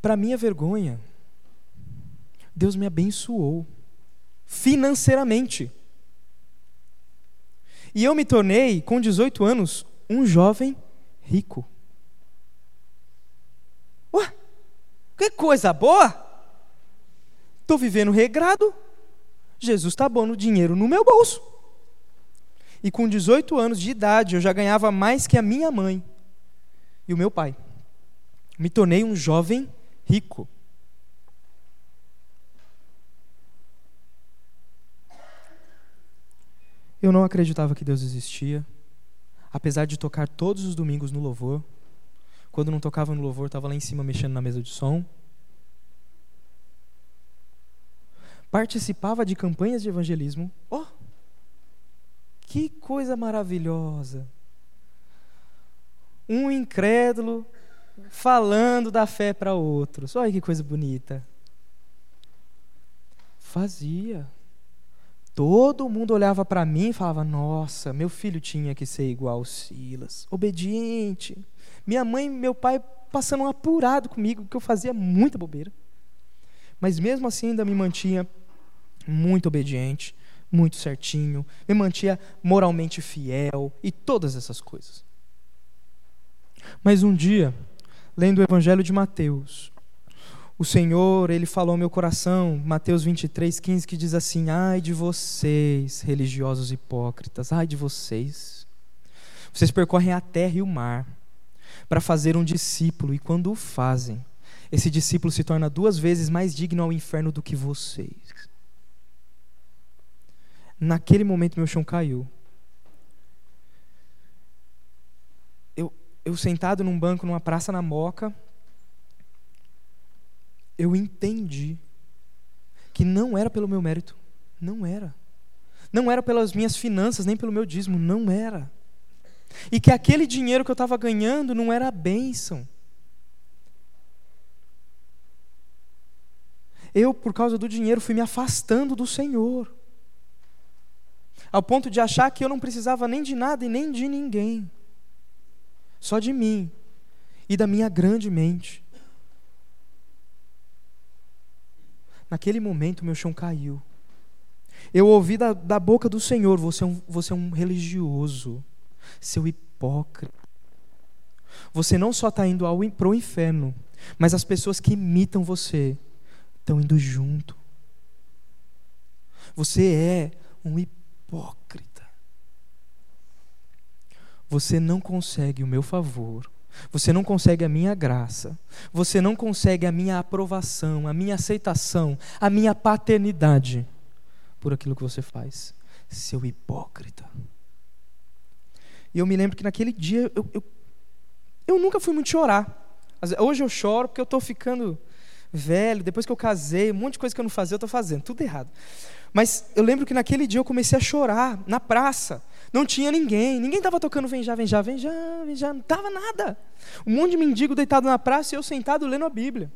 Para minha vergonha, Deus me abençoou financeiramente. E eu me tornei, com 18 anos, um jovem rico. Ué, que coisa boa! Estou vivendo regrado, Jesus está bom no dinheiro no meu bolso. E com 18 anos de idade, eu já ganhava mais que a minha mãe e o meu pai. Me tornei um jovem rico. Eu não acreditava que Deus existia, apesar de tocar todos os domingos no louvor. Quando não tocava no louvor, estava lá em cima mexendo na mesa de som. Participava de campanhas de evangelismo. Oh, que coisa maravilhosa! Um incrédulo falando da fé para outros. Olha que coisa bonita. Fazia. Todo mundo olhava para mim e falava: Nossa, meu filho tinha que ser igual Silas, obediente. Minha mãe e meu pai passando um apurado comigo, que eu fazia muita bobeira. Mas mesmo assim ainda me mantinha muito obediente, muito certinho, me mantinha moralmente fiel e todas essas coisas. Mas um dia, lendo o Evangelho de Mateus, o Senhor, ele falou ao meu coração, Mateus 23, 15, que diz assim: Ai de vocês, religiosos hipócritas, ai de vocês. Vocês percorrem a terra e o mar para fazer um discípulo, e quando o fazem, esse discípulo se torna duas vezes mais digno ao inferno do que vocês. Naquele momento, meu chão caiu. Eu, eu sentado num banco, numa praça na Moca, eu entendi que não era pelo meu mérito. Não era. Não era pelas minhas finanças, nem pelo meu dízimo. Não era. E que aquele dinheiro que eu estava ganhando não era a bênção. Eu, por causa do dinheiro, fui me afastando do Senhor ao ponto de achar que eu não precisava nem de nada e nem de ninguém, só de mim e da minha grande mente. Naquele momento, meu chão caiu. Eu ouvi da, da boca do Senhor: você é, um, você é um religioso, seu hipócrita. Você não só está indo para o inferno, mas as pessoas que imitam você estão indo junto. Você é um hipócrita hipócrita. Você não consegue o meu favor, você não consegue a minha graça, você não consegue a minha aprovação, a minha aceitação, a minha paternidade por aquilo que você faz. Seu hipócrita. E eu me lembro que naquele dia eu, eu, eu nunca fui muito chorar. Hoje eu choro porque eu estou ficando velho, depois que eu casei, um monte de coisa que eu não fazia, eu estou fazendo, tudo errado. Mas eu lembro que naquele dia eu comecei a chorar na praça. Não tinha ninguém, ninguém estava tocando vem já, vem já, vem já, vem já, não estava nada. Um monte de mendigo deitado na praça e eu sentado lendo a Bíblia.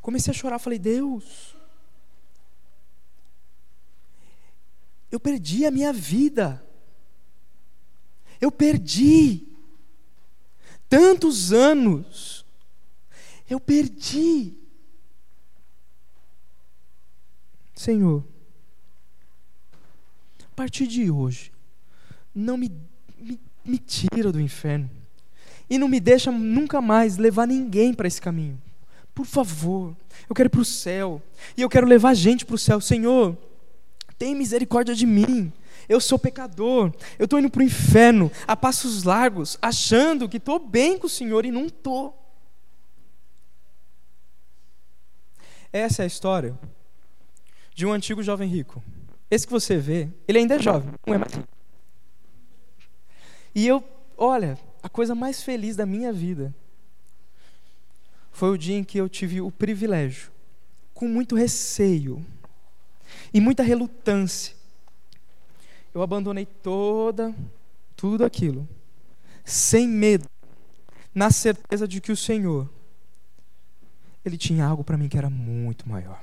Comecei a chorar, falei, Deus, eu perdi a minha vida. Eu perdi tantos anos. Eu perdi. Senhor, partir de hoje, não me, me, me tira do inferno. E não me deixa nunca mais levar ninguém para esse caminho. Por favor, eu quero ir para o céu. E eu quero levar gente para o céu. Senhor, tem misericórdia de mim. Eu sou pecador. Eu estou indo para o inferno a passos largos, achando que estou bem com o Senhor e não estou. Essa é a história de um antigo jovem rico. Esse que você vê, ele ainda é jovem, não é mais. E eu, olha, a coisa mais feliz da minha vida foi o dia em que eu tive o privilégio, com muito receio e muita relutância, eu abandonei toda, tudo aquilo, sem medo, na certeza de que o Senhor, Ele tinha algo para mim que era muito maior.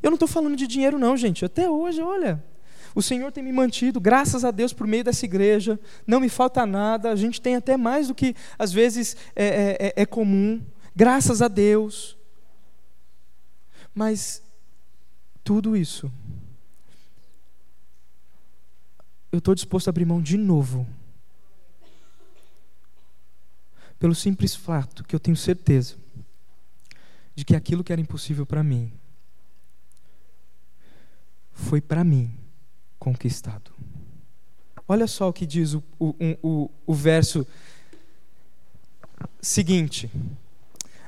Eu não estou falando de dinheiro, não, gente. Até hoje, olha, o Senhor tem me mantido, graças a Deus, por meio dessa igreja. Não me falta nada. A gente tem até mais do que às vezes é, é, é, é comum. Graças a Deus. Mas tudo isso, eu estou disposto a abrir mão de novo. Pelo simples fato que eu tenho certeza de que aquilo que era impossível para mim foi para mim conquistado. Olha só o que diz o, o, o, o verso seguinte.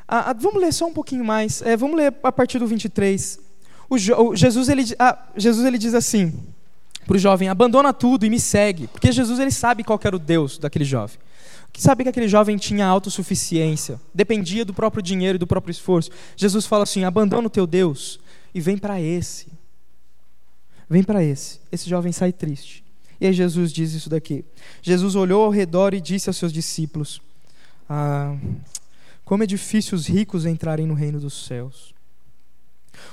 Ah, ah, vamos ler só um pouquinho mais. É, vamos ler a partir do 23. O, o Jesus, ele, ah, Jesus ele diz assim para o jovem: abandona tudo e me segue. Porque Jesus ele sabe qual era o Deus daquele jovem. Que sabe que aquele jovem tinha autossuficiência, dependia do próprio dinheiro e do próprio esforço. Jesus fala assim: abandona o teu Deus e vem para esse. Vem para esse. Esse jovem sai triste. E aí Jesus diz isso daqui. Jesus olhou ao redor e disse aos seus discípulos: ah, Como é difícil os ricos entrarem no reino dos céus.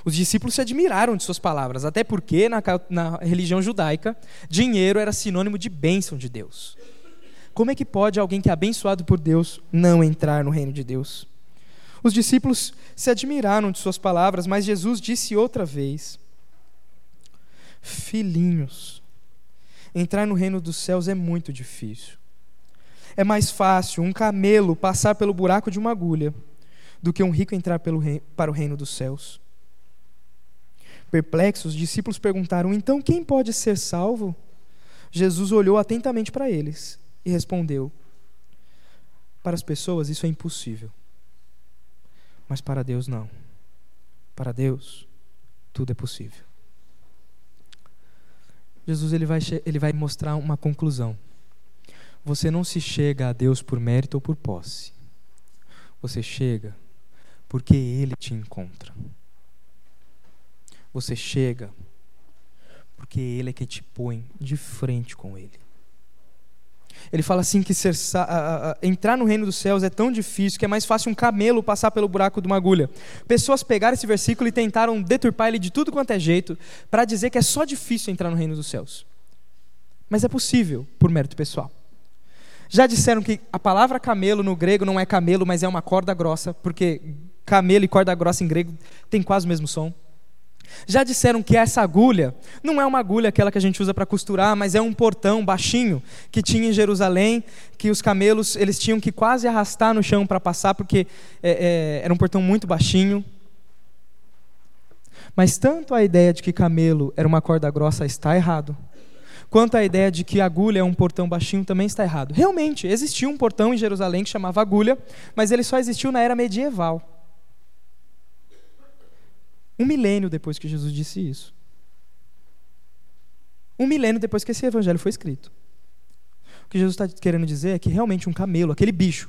Os discípulos se admiraram de suas palavras, até porque na, na religião judaica, dinheiro era sinônimo de bênção de Deus. Como é que pode alguém que é abençoado por Deus não entrar no reino de Deus? Os discípulos se admiraram de suas palavras, mas Jesus disse outra vez: Filhinhos, entrar no reino dos céus é muito difícil. É mais fácil um camelo passar pelo buraco de uma agulha do que um rico entrar pelo para o reino dos céus. Perplexos, os discípulos perguntaram: Então quem pode ser salvo? Jesus olhou atentamente para eles e respondeu: Para as pessoas isso é impossível, mas para Deus não. Para Deus tudo é possível. Jesus ele vai, ele vai mostrar uma conclusão. Você não se chega a Deus por mérito ou por posse. Você chega porque Ele te encontra. Você chega porque Ele é que te põe de frente com Ele. Ele fala assim que ser, entrar no reino dos céus é tão difícil que é mais fácil um camelo passar pelo buraco de uma agulha. Pessoas pegaram esse versículo e tentaram deturpar ele de tudo quanto é jeito para dizer que é só difícil entrar no reino dos céus. Mas é possível por mérito pessoal. Já disseram que a palavra camelo no grego não é camelo, mas é uma corda grossa, porque camelo e corda grossa em grego tem quase o mesmo som. Já disseram que essa agulha não é uma agulha aquela que a gente usa para costurar, mas é um portão baixinho que tinha em Jerusalém, que os camelos eles tinham que quase arrastar no chão para passar, porque é, é, era um portão muito baixinho. Mas tanto a ideia de que camelo era uma corda grossa está errado, quanto a ideia de que agulha é um portão baixinho também está errado. Realmente, existiu um portão em Jerusalém que chamava agulha, mas ele só existiu na era medieval. Um milênio depois que Jesus disse isso. Um milênio depois que esse evangelho foi escrito. O que Jesus está querendo dizer é que realmente um camelo, aquele bicho,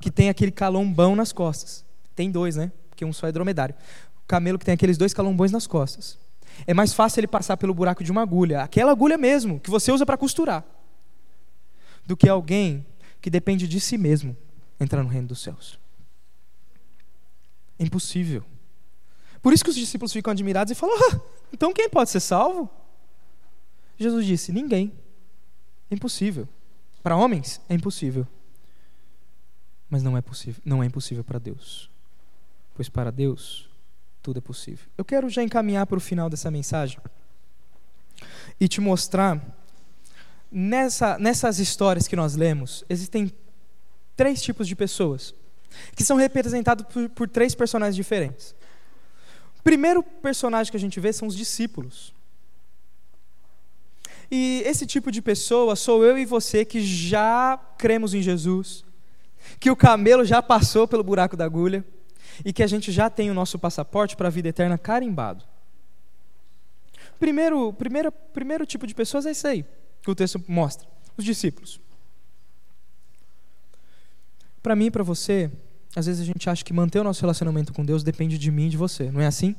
que tem aquele calombão nas costas. Tem dois, né? Porque um só é dromedário. O camelo que tem aqueles dois calombões nas costas. É mais fácil ele passar pelo buraco de uma agulha, aquela agulha mesmo, que você usa para costurar, do que alguém que depende de si mesmo entrar no reino dos céus. É impossível. Por isso que os discípulos ficam admirados e falam: ah, então quem pode ser salvo? Jesus disse: ninguém. É impossível. Para homens é impossível. Mas não é possível, não é impossível para Deus. Pois para Deus tudo é possível. Eu quero já encaminhar para o final dessa mensagem e te mostrar nessa, nessas histórias que nós lemos, existem três tipos de pessoas que são representados por, por três personagens diferentes. Primeiro personagem que a gente vê são os discípulos. E esse tipo de pessoa sou eu e você que já cremos em Jesus, que o camelo já passou pelo buraco da agulha e que a gente já tem o nosso passaporte para a vida eterna carimbado. Primeiro, primeiro, primeiro tipo de pessoas é esse aí, que o texto mostra: os discípulos. Para mim e para você, às vezes a gente acha que manter o nosso relacionamento com Deus depende de mim e de você, não é assim?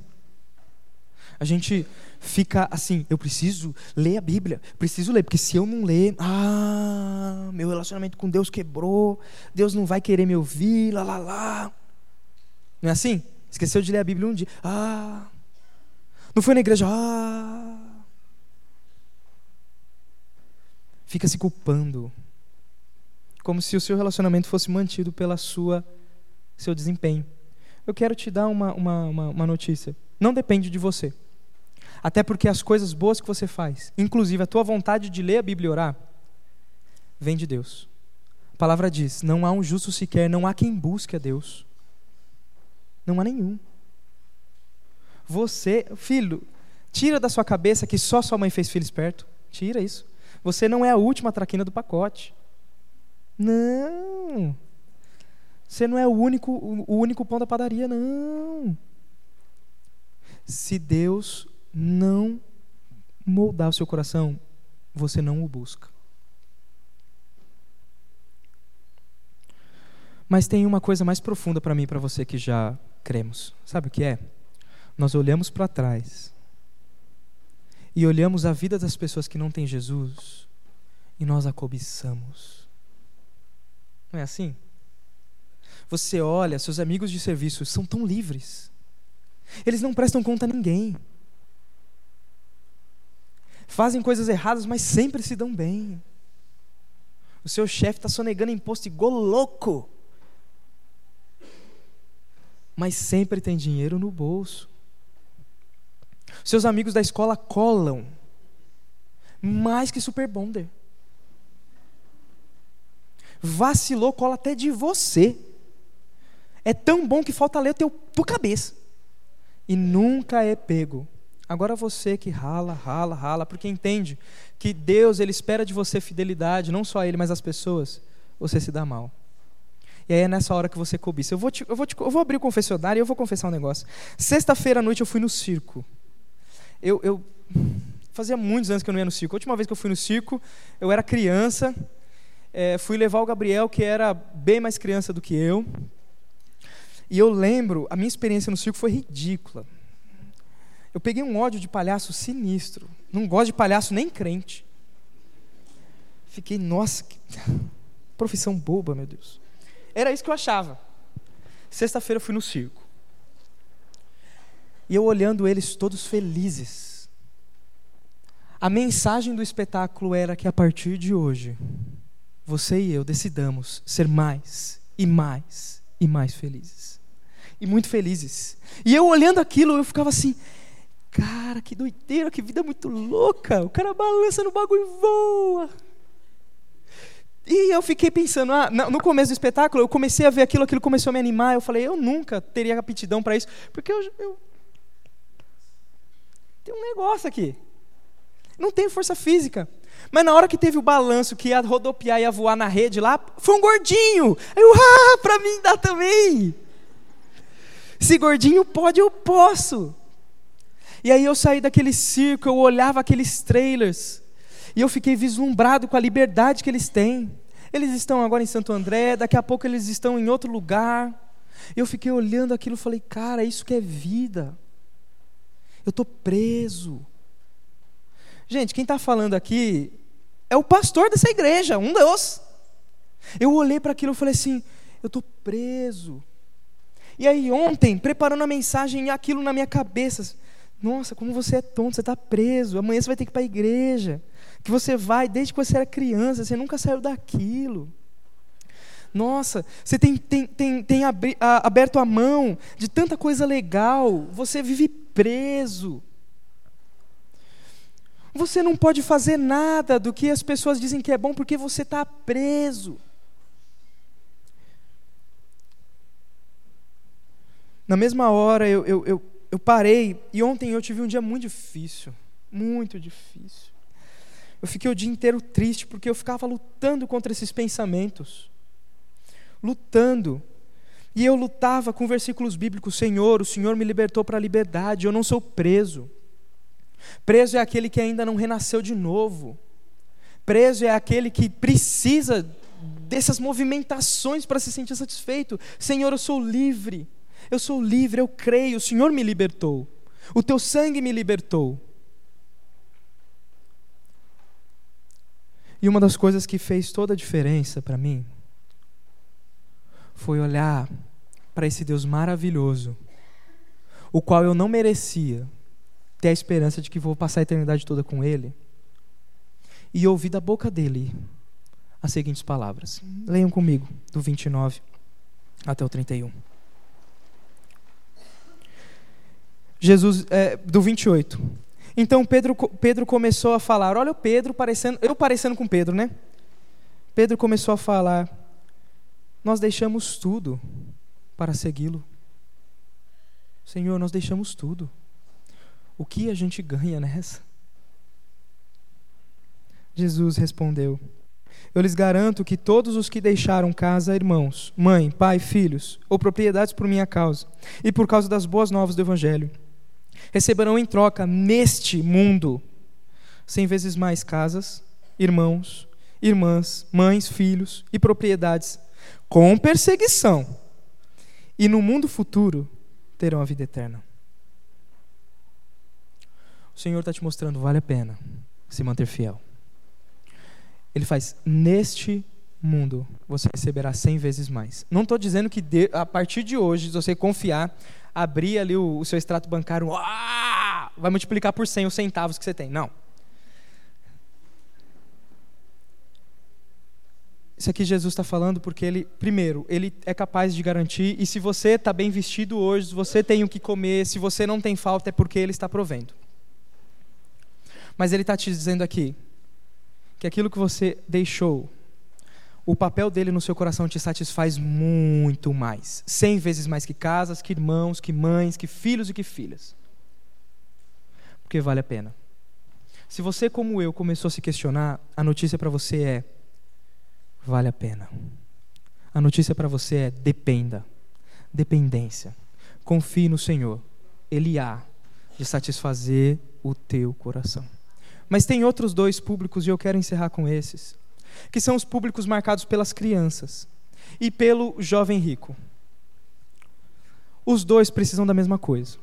A gente fica assim, eu preciso ler a Bíblia, preciso ler, porque se eu não ler, ah, meu relacionamento com Deus quebrou, Deus não vai querer me ouvir, lá, lá, lá. Não é assim? Esqueceu de ler a Bíblia um dia, ah, não foi na igreja, ah. Fica se culpando, como se o seu relacionamento fosse mantido pela sua seu desempenho. Eu quero te dar uma, uma, uma, uma notícia. Não depende de você. Até porque as coisas boas que você faz, inclusive a tua vontade de ler a Bíblia e orar, vem de Deus. A palavra diz: não há um justo sequer, não há quem busque a Deus. Não há nenhum. Você, filho, tira da sua cabeça que só sua mãe fez filho esperto. Tira isso. Você não é a última traquina do pacote. Não. Você não é o único, o único pão da padaria, não. Se Deus não moldar o seu coração, você não o busca. Mas tem uma coisa mais profunda para mim e para você que já cremos. Sabe o que é? Nós olhamos para trás e olhamos a vida das pessoas que não têm Jesus e nós a cobiçamos. Não é assim? Você olha, seus amigos de serviço são tão livres. Eles não prestam conta a ninguém. Fazem coisas erradas, mas sempre se dão bem. O seu chefe está sonegando imposto igual louco. Mas sempre tem dinheiro no bolso. Seus amigos da escola colam mais que super bonder. Vacilou, cola até de você é tão bom que falta ler o teu, tua cabeça. E nunca é pego. Agora você que rala, rala, rala, porque entende que Deus ele espera de você fidelidade, não só a Ele, mas as pessoas, você se dá mal. E aí é nessa hora que você cobiça. Eu vou, te, eu vou, te, eu vou abrir o confessionário e eu vou confessar um negócio. Sexta-feira à noite eu fui no circo. Eu, eu, fazia muitos anos que eu não ia no circo. A última vez que eu fui no circo, eu era criança. É, fui levar o Gabriel, que era bem mais criança do que eu. E eu lembro, a minha experiência no circo foi ridícula. Eu peguei um ódio de palhaço sinistro. Não gosto de palhaço nem crente. Fiquei, nossa, que profissão boba, meu Deus. Era isso que eu achava. Sexta-feira eu fui no circo. E eu olhando eles todos felizes. A mensagem do espetáculo era que a partir de hoje, você e eu decidamos ser mais e mais e mais felizes e muito felizes. E eu olhando aquilo, eu ficava assim, cara, que doideira, que vida muito louca. O cara balança no bagulho e voa. E eu fiquei pensando, ah, no começo do espetáculo, eu comecei a ver aquilo, aquilo começou a me animar. Eu falei, eu nunca teria aptidão para isso, porque eu, eu tem um negócio aqui. Não tenho força física. Mas na hora que teve o balanço, que ia rodopiar, ia voar na rede lá, foi um gordinho. Eu, ah, para mim dá também. Se gordinho pode, eu posso. E aí eu saí daquele circo, eu olhava aqueles trailers, e eu fiquei vislumbrado com a liberdade que eles têm. Eles estão agora em Santo André, daqui a pouco eles estão em outro lugar. Eu fiquei olhando aquilo e falei, cara, isso que é vida. Eu estou preso. Gente, quem está falando aqui é o pastor dessa igreja, um Deus. Eu olhei para aquilo e falei assim: eu estou preso. E aí, ontem, preparando a mensagem, aquilo na minha cabeça. Nossa, como você é tonto, você está preso. Amanhã você vai ter que ir para a igreja. Que você vai desde que você era criança, você nunca saiu daquilo. Nossa, você tem, tem, tem, tem aberto a mão de tanta coisa legal, você vive preso. Você não pode fazer nada do que as pessoas dizem que é bom porque você está preso. Na mesma hora eu, eu, eu, eu parei e ontem eu tive um dia muito difícil. Muito difícil. Eu fiquei o dia inteiro triste porque eu ficava lutando contra esses pensamentos. Lutando. E eu lutava com versículos bíblicos: Senhor, o Senhor me libertou para a liberdade, eu não sou preso. Preso é aquele que ainda não renasceu de novo. Preso é aquele que precisa dessas movimentações para se sentir satisfeito. Senhor, eu sou livre. Eu sou livre, eu creio. O Senhor me libertou. O teu sangue me libertou. E uma das coisas que fez toda a diferença para mim foi olhar para esse Deus maravilhoso, o qual eu não merecia ter a esperança de que vou passar a eternidade toda com Ele, e ouvir da boca dele as seguintes palavras. Leiam comigo, do 29 até o 31. Jesus, é, do 28. Então Pedro, Pedro começou a falar, olha o Pedro parecendo, eu parecendo com Pedro, né? Pedro começou a falar, nós deixamos tudo para segui-lo. Senhor, nós deixamos tudo. O que a gente ganha nessa? Jesus respondeu: Eu lhes garanto que todos os que deixaram casa, irmãos, mãe, pai, filhos ou propriedades por minha causa e por causa das boas novas do Evangelho, receberão em troca neste mundo cem vezes mais casas, irmãos, irmãs, mães, filhos e propriedades, com perseguição, e no mundo futuro terão a vida eterna. O Senhor está te mostrando, vale a pena se manter fiel. Ele faz, neste mundo você receberá cem vezes mais. Não estou dizendo que de, a partir de hoje, se você confiar, abrir ali o, o seu extrato bancário, vai multiplicar por 100 os centavos que você tem. Não. Isso aqui Jesus está falando porque ele, primeiro, ele é capaz de garantir, e se você está bem vestido hoje, se você tem o que comer, se você não tem falta, é porque ele está provendo. Mas ele está te dizendo aqui que aquilo que você deixou, o papel dele no seu coração te satisfaz muito mais. Cem vezes mais que casas, que irmãos, que mães, que filhos e que filhas. Porque vale a pena. Se você, como eu, começou a se questionar, a notícia para você é: vale a pena. A notícia para você é: dependa. Dependência. Confie no Senhor. Ele há de satisfazer o teu coração. Mas tem outros dois públicos, e eu quero encerrar com esses, que são os públicos marcados pelas crianças e pelo jovem rico. Os dois precisam da mesma coisa.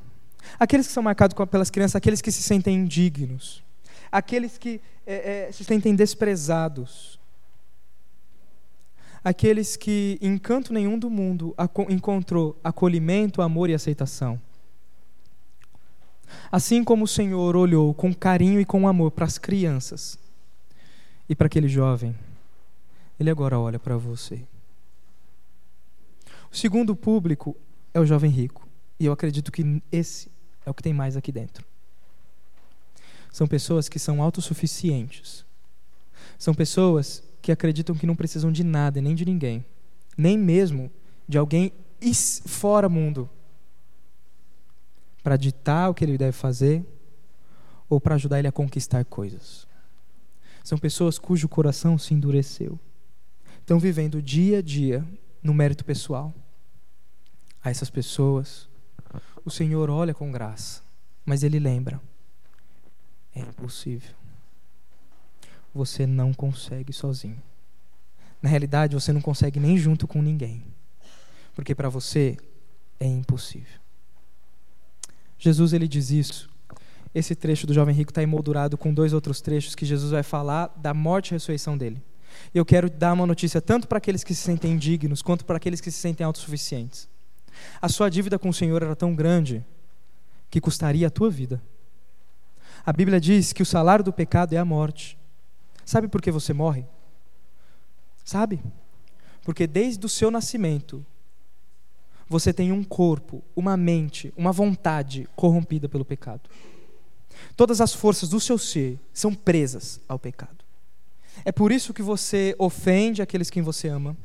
Aqueles que são marcados pelas crianças, aqueles que se sentem indignos, aqueles que é, é, se sentem desprezados, aqueles que em canto nenhum do mundo encontrou acolhimento, amor e aceitação. Assim como o Senhor olhou com carinho e com amor para as crianças e para aquele jovem, Ele agora olha para você. O segundo público é o jovem rico. E eu acredito que esse é o que tem mais aqui dentro. São pessoas que são autossuficientes. São pessoas que acreditam que não precisam de nada nem de ninguém, nem mesmo de alguém fora mundo para ditar o que ele deve fazer ou para ajudar ele a conquistar coisas. São pessoas cujo coração se endureceu. Estão vivendo dia a dia no mérito pessoal. A essas pessoas, o Senhor olha com graça, mas ele lembra: é impossível. Você não consegue sozinho. Na realidade, você não consegue nem junto com ninguém. Porque para você é impossível. Jesus ele diz isso. Esse trecho do jovem rico está emoldurado com dois outros trechos que Jesus vai falar da morte e ressurreição dele. E eu quero dar uma notícia tanto para aqueles que se sentem indignos quanto para aqueles que se sentem autossuficientes. A sua dívida com o Senhor era tão grande que custaria a tua vida. A Bíblia diz que o salário do pecado é a morte. Sabe por que você morre? Sabe? Porque desde o seu nascimento, você tem um corpo, uma mente, uma vontade corrompida pelo pecado. Todas as forças do seu ser são presas ao pecado. É por isso que você ofende aqueles quem você ama.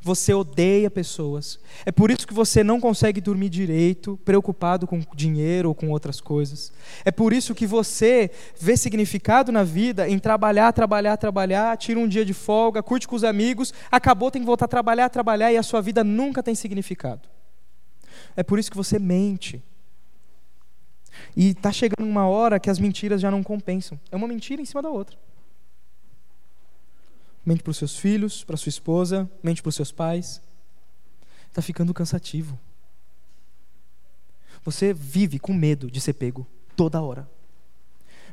Você odeia pessoas. É por isso que você não consegue dormir direito, preocupado com dinheiro ou com outras coisas. É por isso que você vê significado na vida em trabalhar, trabalhar, trabalhar, tira um dia de folga, curte com os amigos, acabou, tem que voltar a trabalhar, trabalhar e a sua vida nunca tem significado. É por isso que você mente. E está chegando uma hora que as mentiras já não compensam. É uma mentira em cima da outra mente para os seus filhos, para sua esposa, mente para os seus pais. Está ficando cansativo. Você vive com medo de ser pego toda hora.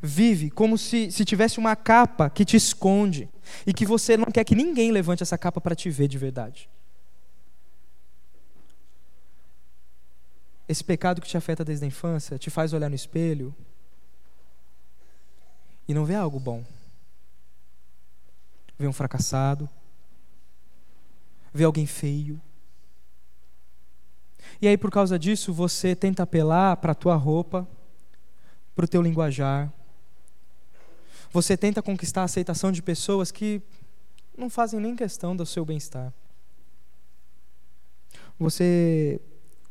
Vive como se, se tivesse uma capa que te esconde e que você não quer que ninguém levante essa capa para te ver de verdade. Esse pecado que te afeta desde a infância te faz olhar no espelho e não ver algo bom vê um fracassado, vê alguém feio. E aí, por causa disso, você tenta apelar para a tua roupa, para o teu linguajar. Você tenta conquistar a aceitação de pessoas que não fazem nem questão do seu bem-estar. Você,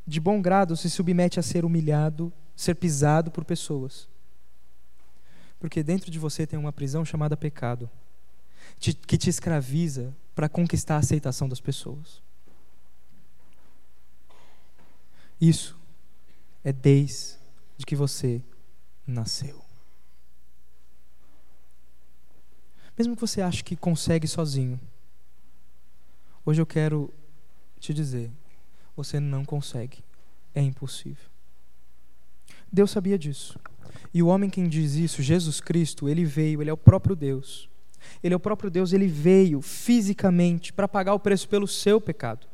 de bom grado, se submete a ser humilhado, ser pisado por pessoas. Porque dentro de você tem uma prisão chamada pecado que te escraviza para conquistar a aceitação das pessoas. Isso é desde que você nasceu. Mesmo que você ache que consegue sozinho, hoje eu quero te dizer: você não consegue, é impossível. Deus sabia disso. E o homem quem diz isso, Jesus Cristo, ele veio, ele é o próprio Deus. Ele é o próprio Deus, ele veio fisicamente para pagar o preço pelo seu pecado.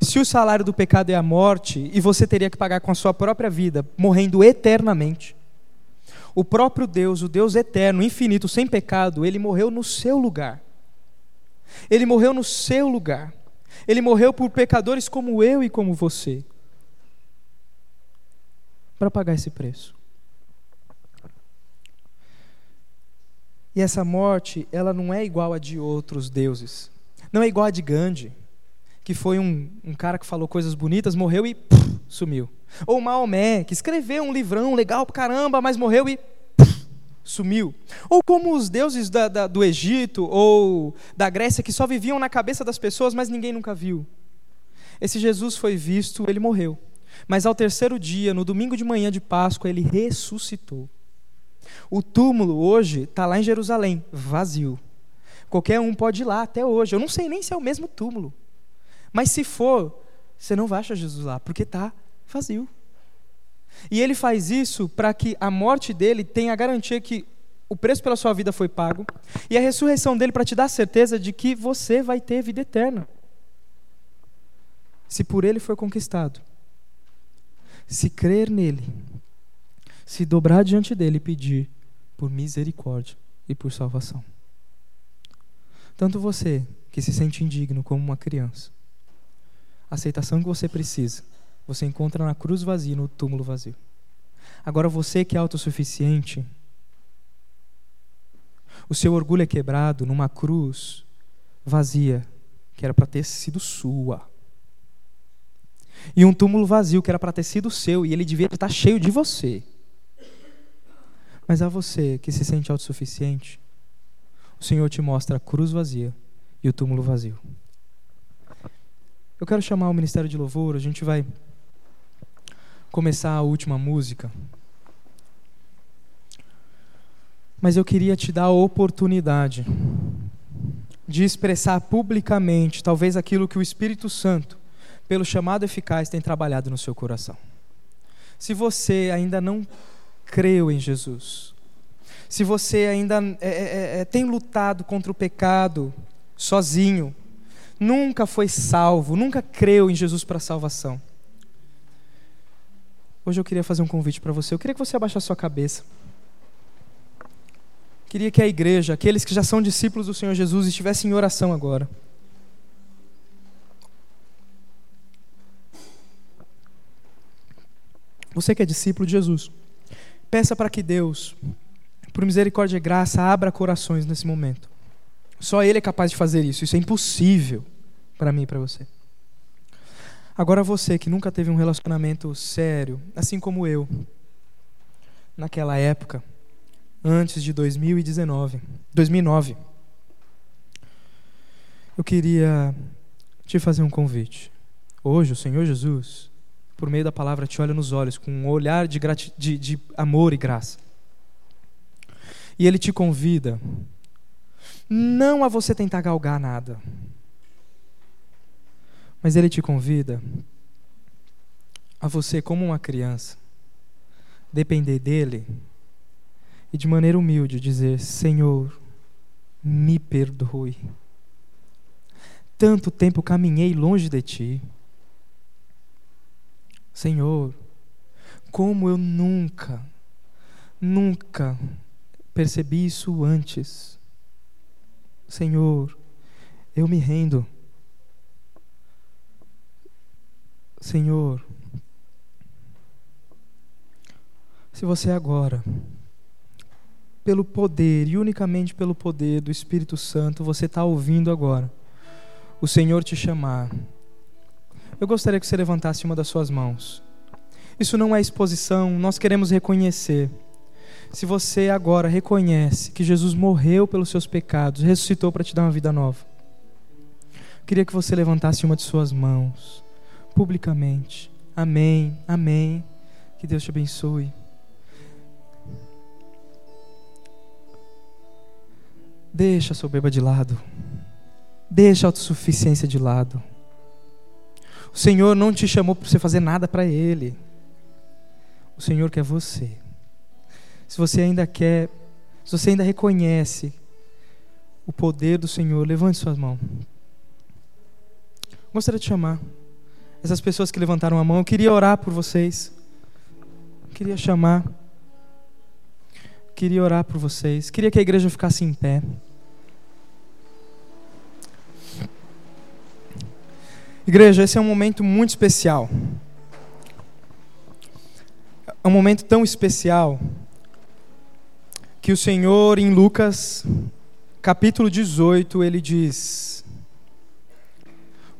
Se o salário do pecado é a morte, e você teria que pagar com a sua própria vida, morrendo eternamente, o próprio Deus, o Deus eterno, infinito, sem pecado, ele morreu no seu lugar. Ele morreu no seu lugar. Ele morreu por pecadores como eu e como você. Para pagar esse preço. E essa morte, ela não é igual a de outros deuses. Não é igual a de Gandhi, que foi um, um cara que falou coisas bonitas, morreu e puf, sumiu. Ou Maomé, que escreveu um livrão legal pra caramba, mas morreu e sumiu. Ou como os deuses da, da, do Egito ou da Grécia, que só viviam na cabeça das pessoas, mas ninguém nunca viu. Esse Jesus foi visto, ele morreu. Mas ao terceiro dia, no domingo de manhã de Páscoa, ele ressuscitou. O túmulo hoje está lá em Jerusalém, vazio. Qualquer um pode ir lá até hoje. Eu não sei nem se é o mesmo túmulo. Mas se for, você não vai achar Jesus lá, porque está vazio. E ele faz isso para que a morte dele tenha a garantia que o preço pela sua vida foi pago, e a ressurreição dele para te dar a certeza de que você vai ter vida eterna. Se por ele for conquistado. Se crer nele, se dobrar diante dele e pedir por misericórdia e por salvação. Tanto você que se sente indigno como uma criança, a aceitação que você precisa, você encontra na cruz vazia, no túmulo vazio. Agora você que é autossuficiente, o seu orgulho é quebrado numa cruz vazia, que era para ter sido sua. E um túmulo vazio, que era para ter sido seu, e ele devia estar cheio de você. Mas a você que se sente autossuficiente, o Senhor te mostra a cruz vazia e o túmulo vazio. Eu quero chamar o Ministério de Louvor, a gente vai começar a última música. Mas eu queria te dar a oportunidade de expressar publicamente, talvez aquilo que o Espírito Santo, pelo chamado eficaz, tem trabalhado no seu coração. Se você ainda não creu em Jesus, se você ainda é, é, é, é, tem lutado contra o pecado sozinho, nunca foi salvo, nunca creu em Jesus para salvação. Hoje eu queria fazer um convite para você. Eu queria que você abaixasse sua cabeça. Queria que a igreja, aqueles que já são discípulos do Senhor Jesus, estivessem em oração agora. Você que é discípulo de Jesus Peça para que Deus, por misericórdia e graça, abra corações nesse momento. Só Ele é capaz de fazer isso. Isso é impossível para mim e para você. Agora você que nunca teve um relacionamento sério, assim como eu, naquela época, antes de 2019, 2009, eu queria te fazer um convite. Hoje, o Senhor Jesus, por meio da palavra, te olha nos olhos com um olhar de, de, de amor e graça. E Ele te convida, não a você tentar galgar nada, mas Ele te convida a você, como uma criança, depender dEle e de maneira humilde dizer: Senhor, me perdoe. Tanto tempo caminhei longe de Ti. Senhor, como eu nunca, nunca percebi isso antes. Senhor, eu me rendo. Senhor, se você agora, pelo poder e unicamente pelo poder do Espírito Santo, você está ouvindo agora, o Senhor te chamar, eu gostaria que você levantasse uma das suas mãos. Isso não é exposição, nós queremos reconhecer. Se você agora reconhece que Jesus morreu pelos seus pecados, ressuscitou para te dar uma vida nova, eu queria que você levantasse uma de suas mãos publicamente. Amém, amém. Que Deus te abençoe. Deixa a soberba de lado. Deixa a autossuficiência de lado. O Senhor não te chamou para você fazer nada para Ele. O Senhor quer você. Se você ainda quer, se você ainda reconhece o poder do Senhor, levante suas mãos. Gostaria de chamar essas pessoas que levantaram a mão. Eu queria orar por vocês. Eu queria chamar. Eu queria orar por vocês. Queria que a igreja ficasse em pé. Igreja, esse é um momento muito especial. É um momento tão especial que o Senhor, em Lucas, capítulo 18, ele diz: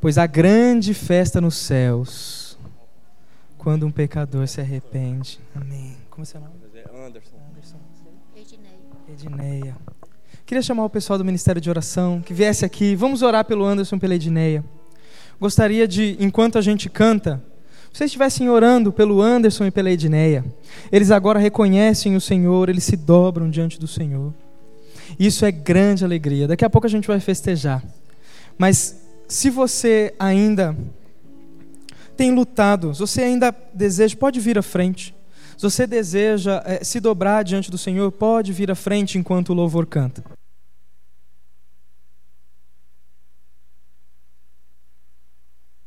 Pois há grande festa nos céus quando um pecador se arrepende. Amém. Como é seu nome? Anderson. Anderson. Edineia. Edineia. Queria chamar o pessoal do Ministério de Oração que viesse aqui. Vamos orar pelo Anderson e pela Edineia. Gostaria de, enquanto a gente canta, vocês estivessem orando pelo Anderson e pela Edneia. Eles agora reconhecem o Senhor, eles se dobram diante do Senhor. Isso é grande alegria. Daqui a pouco a gente vai festejar. Mas se você ainda tem lutado, se você ainda deseja, pode vir à frente. Se você deseja é, se dobrar diante do Senhor, pode vir à frente enquanto o louvor canta.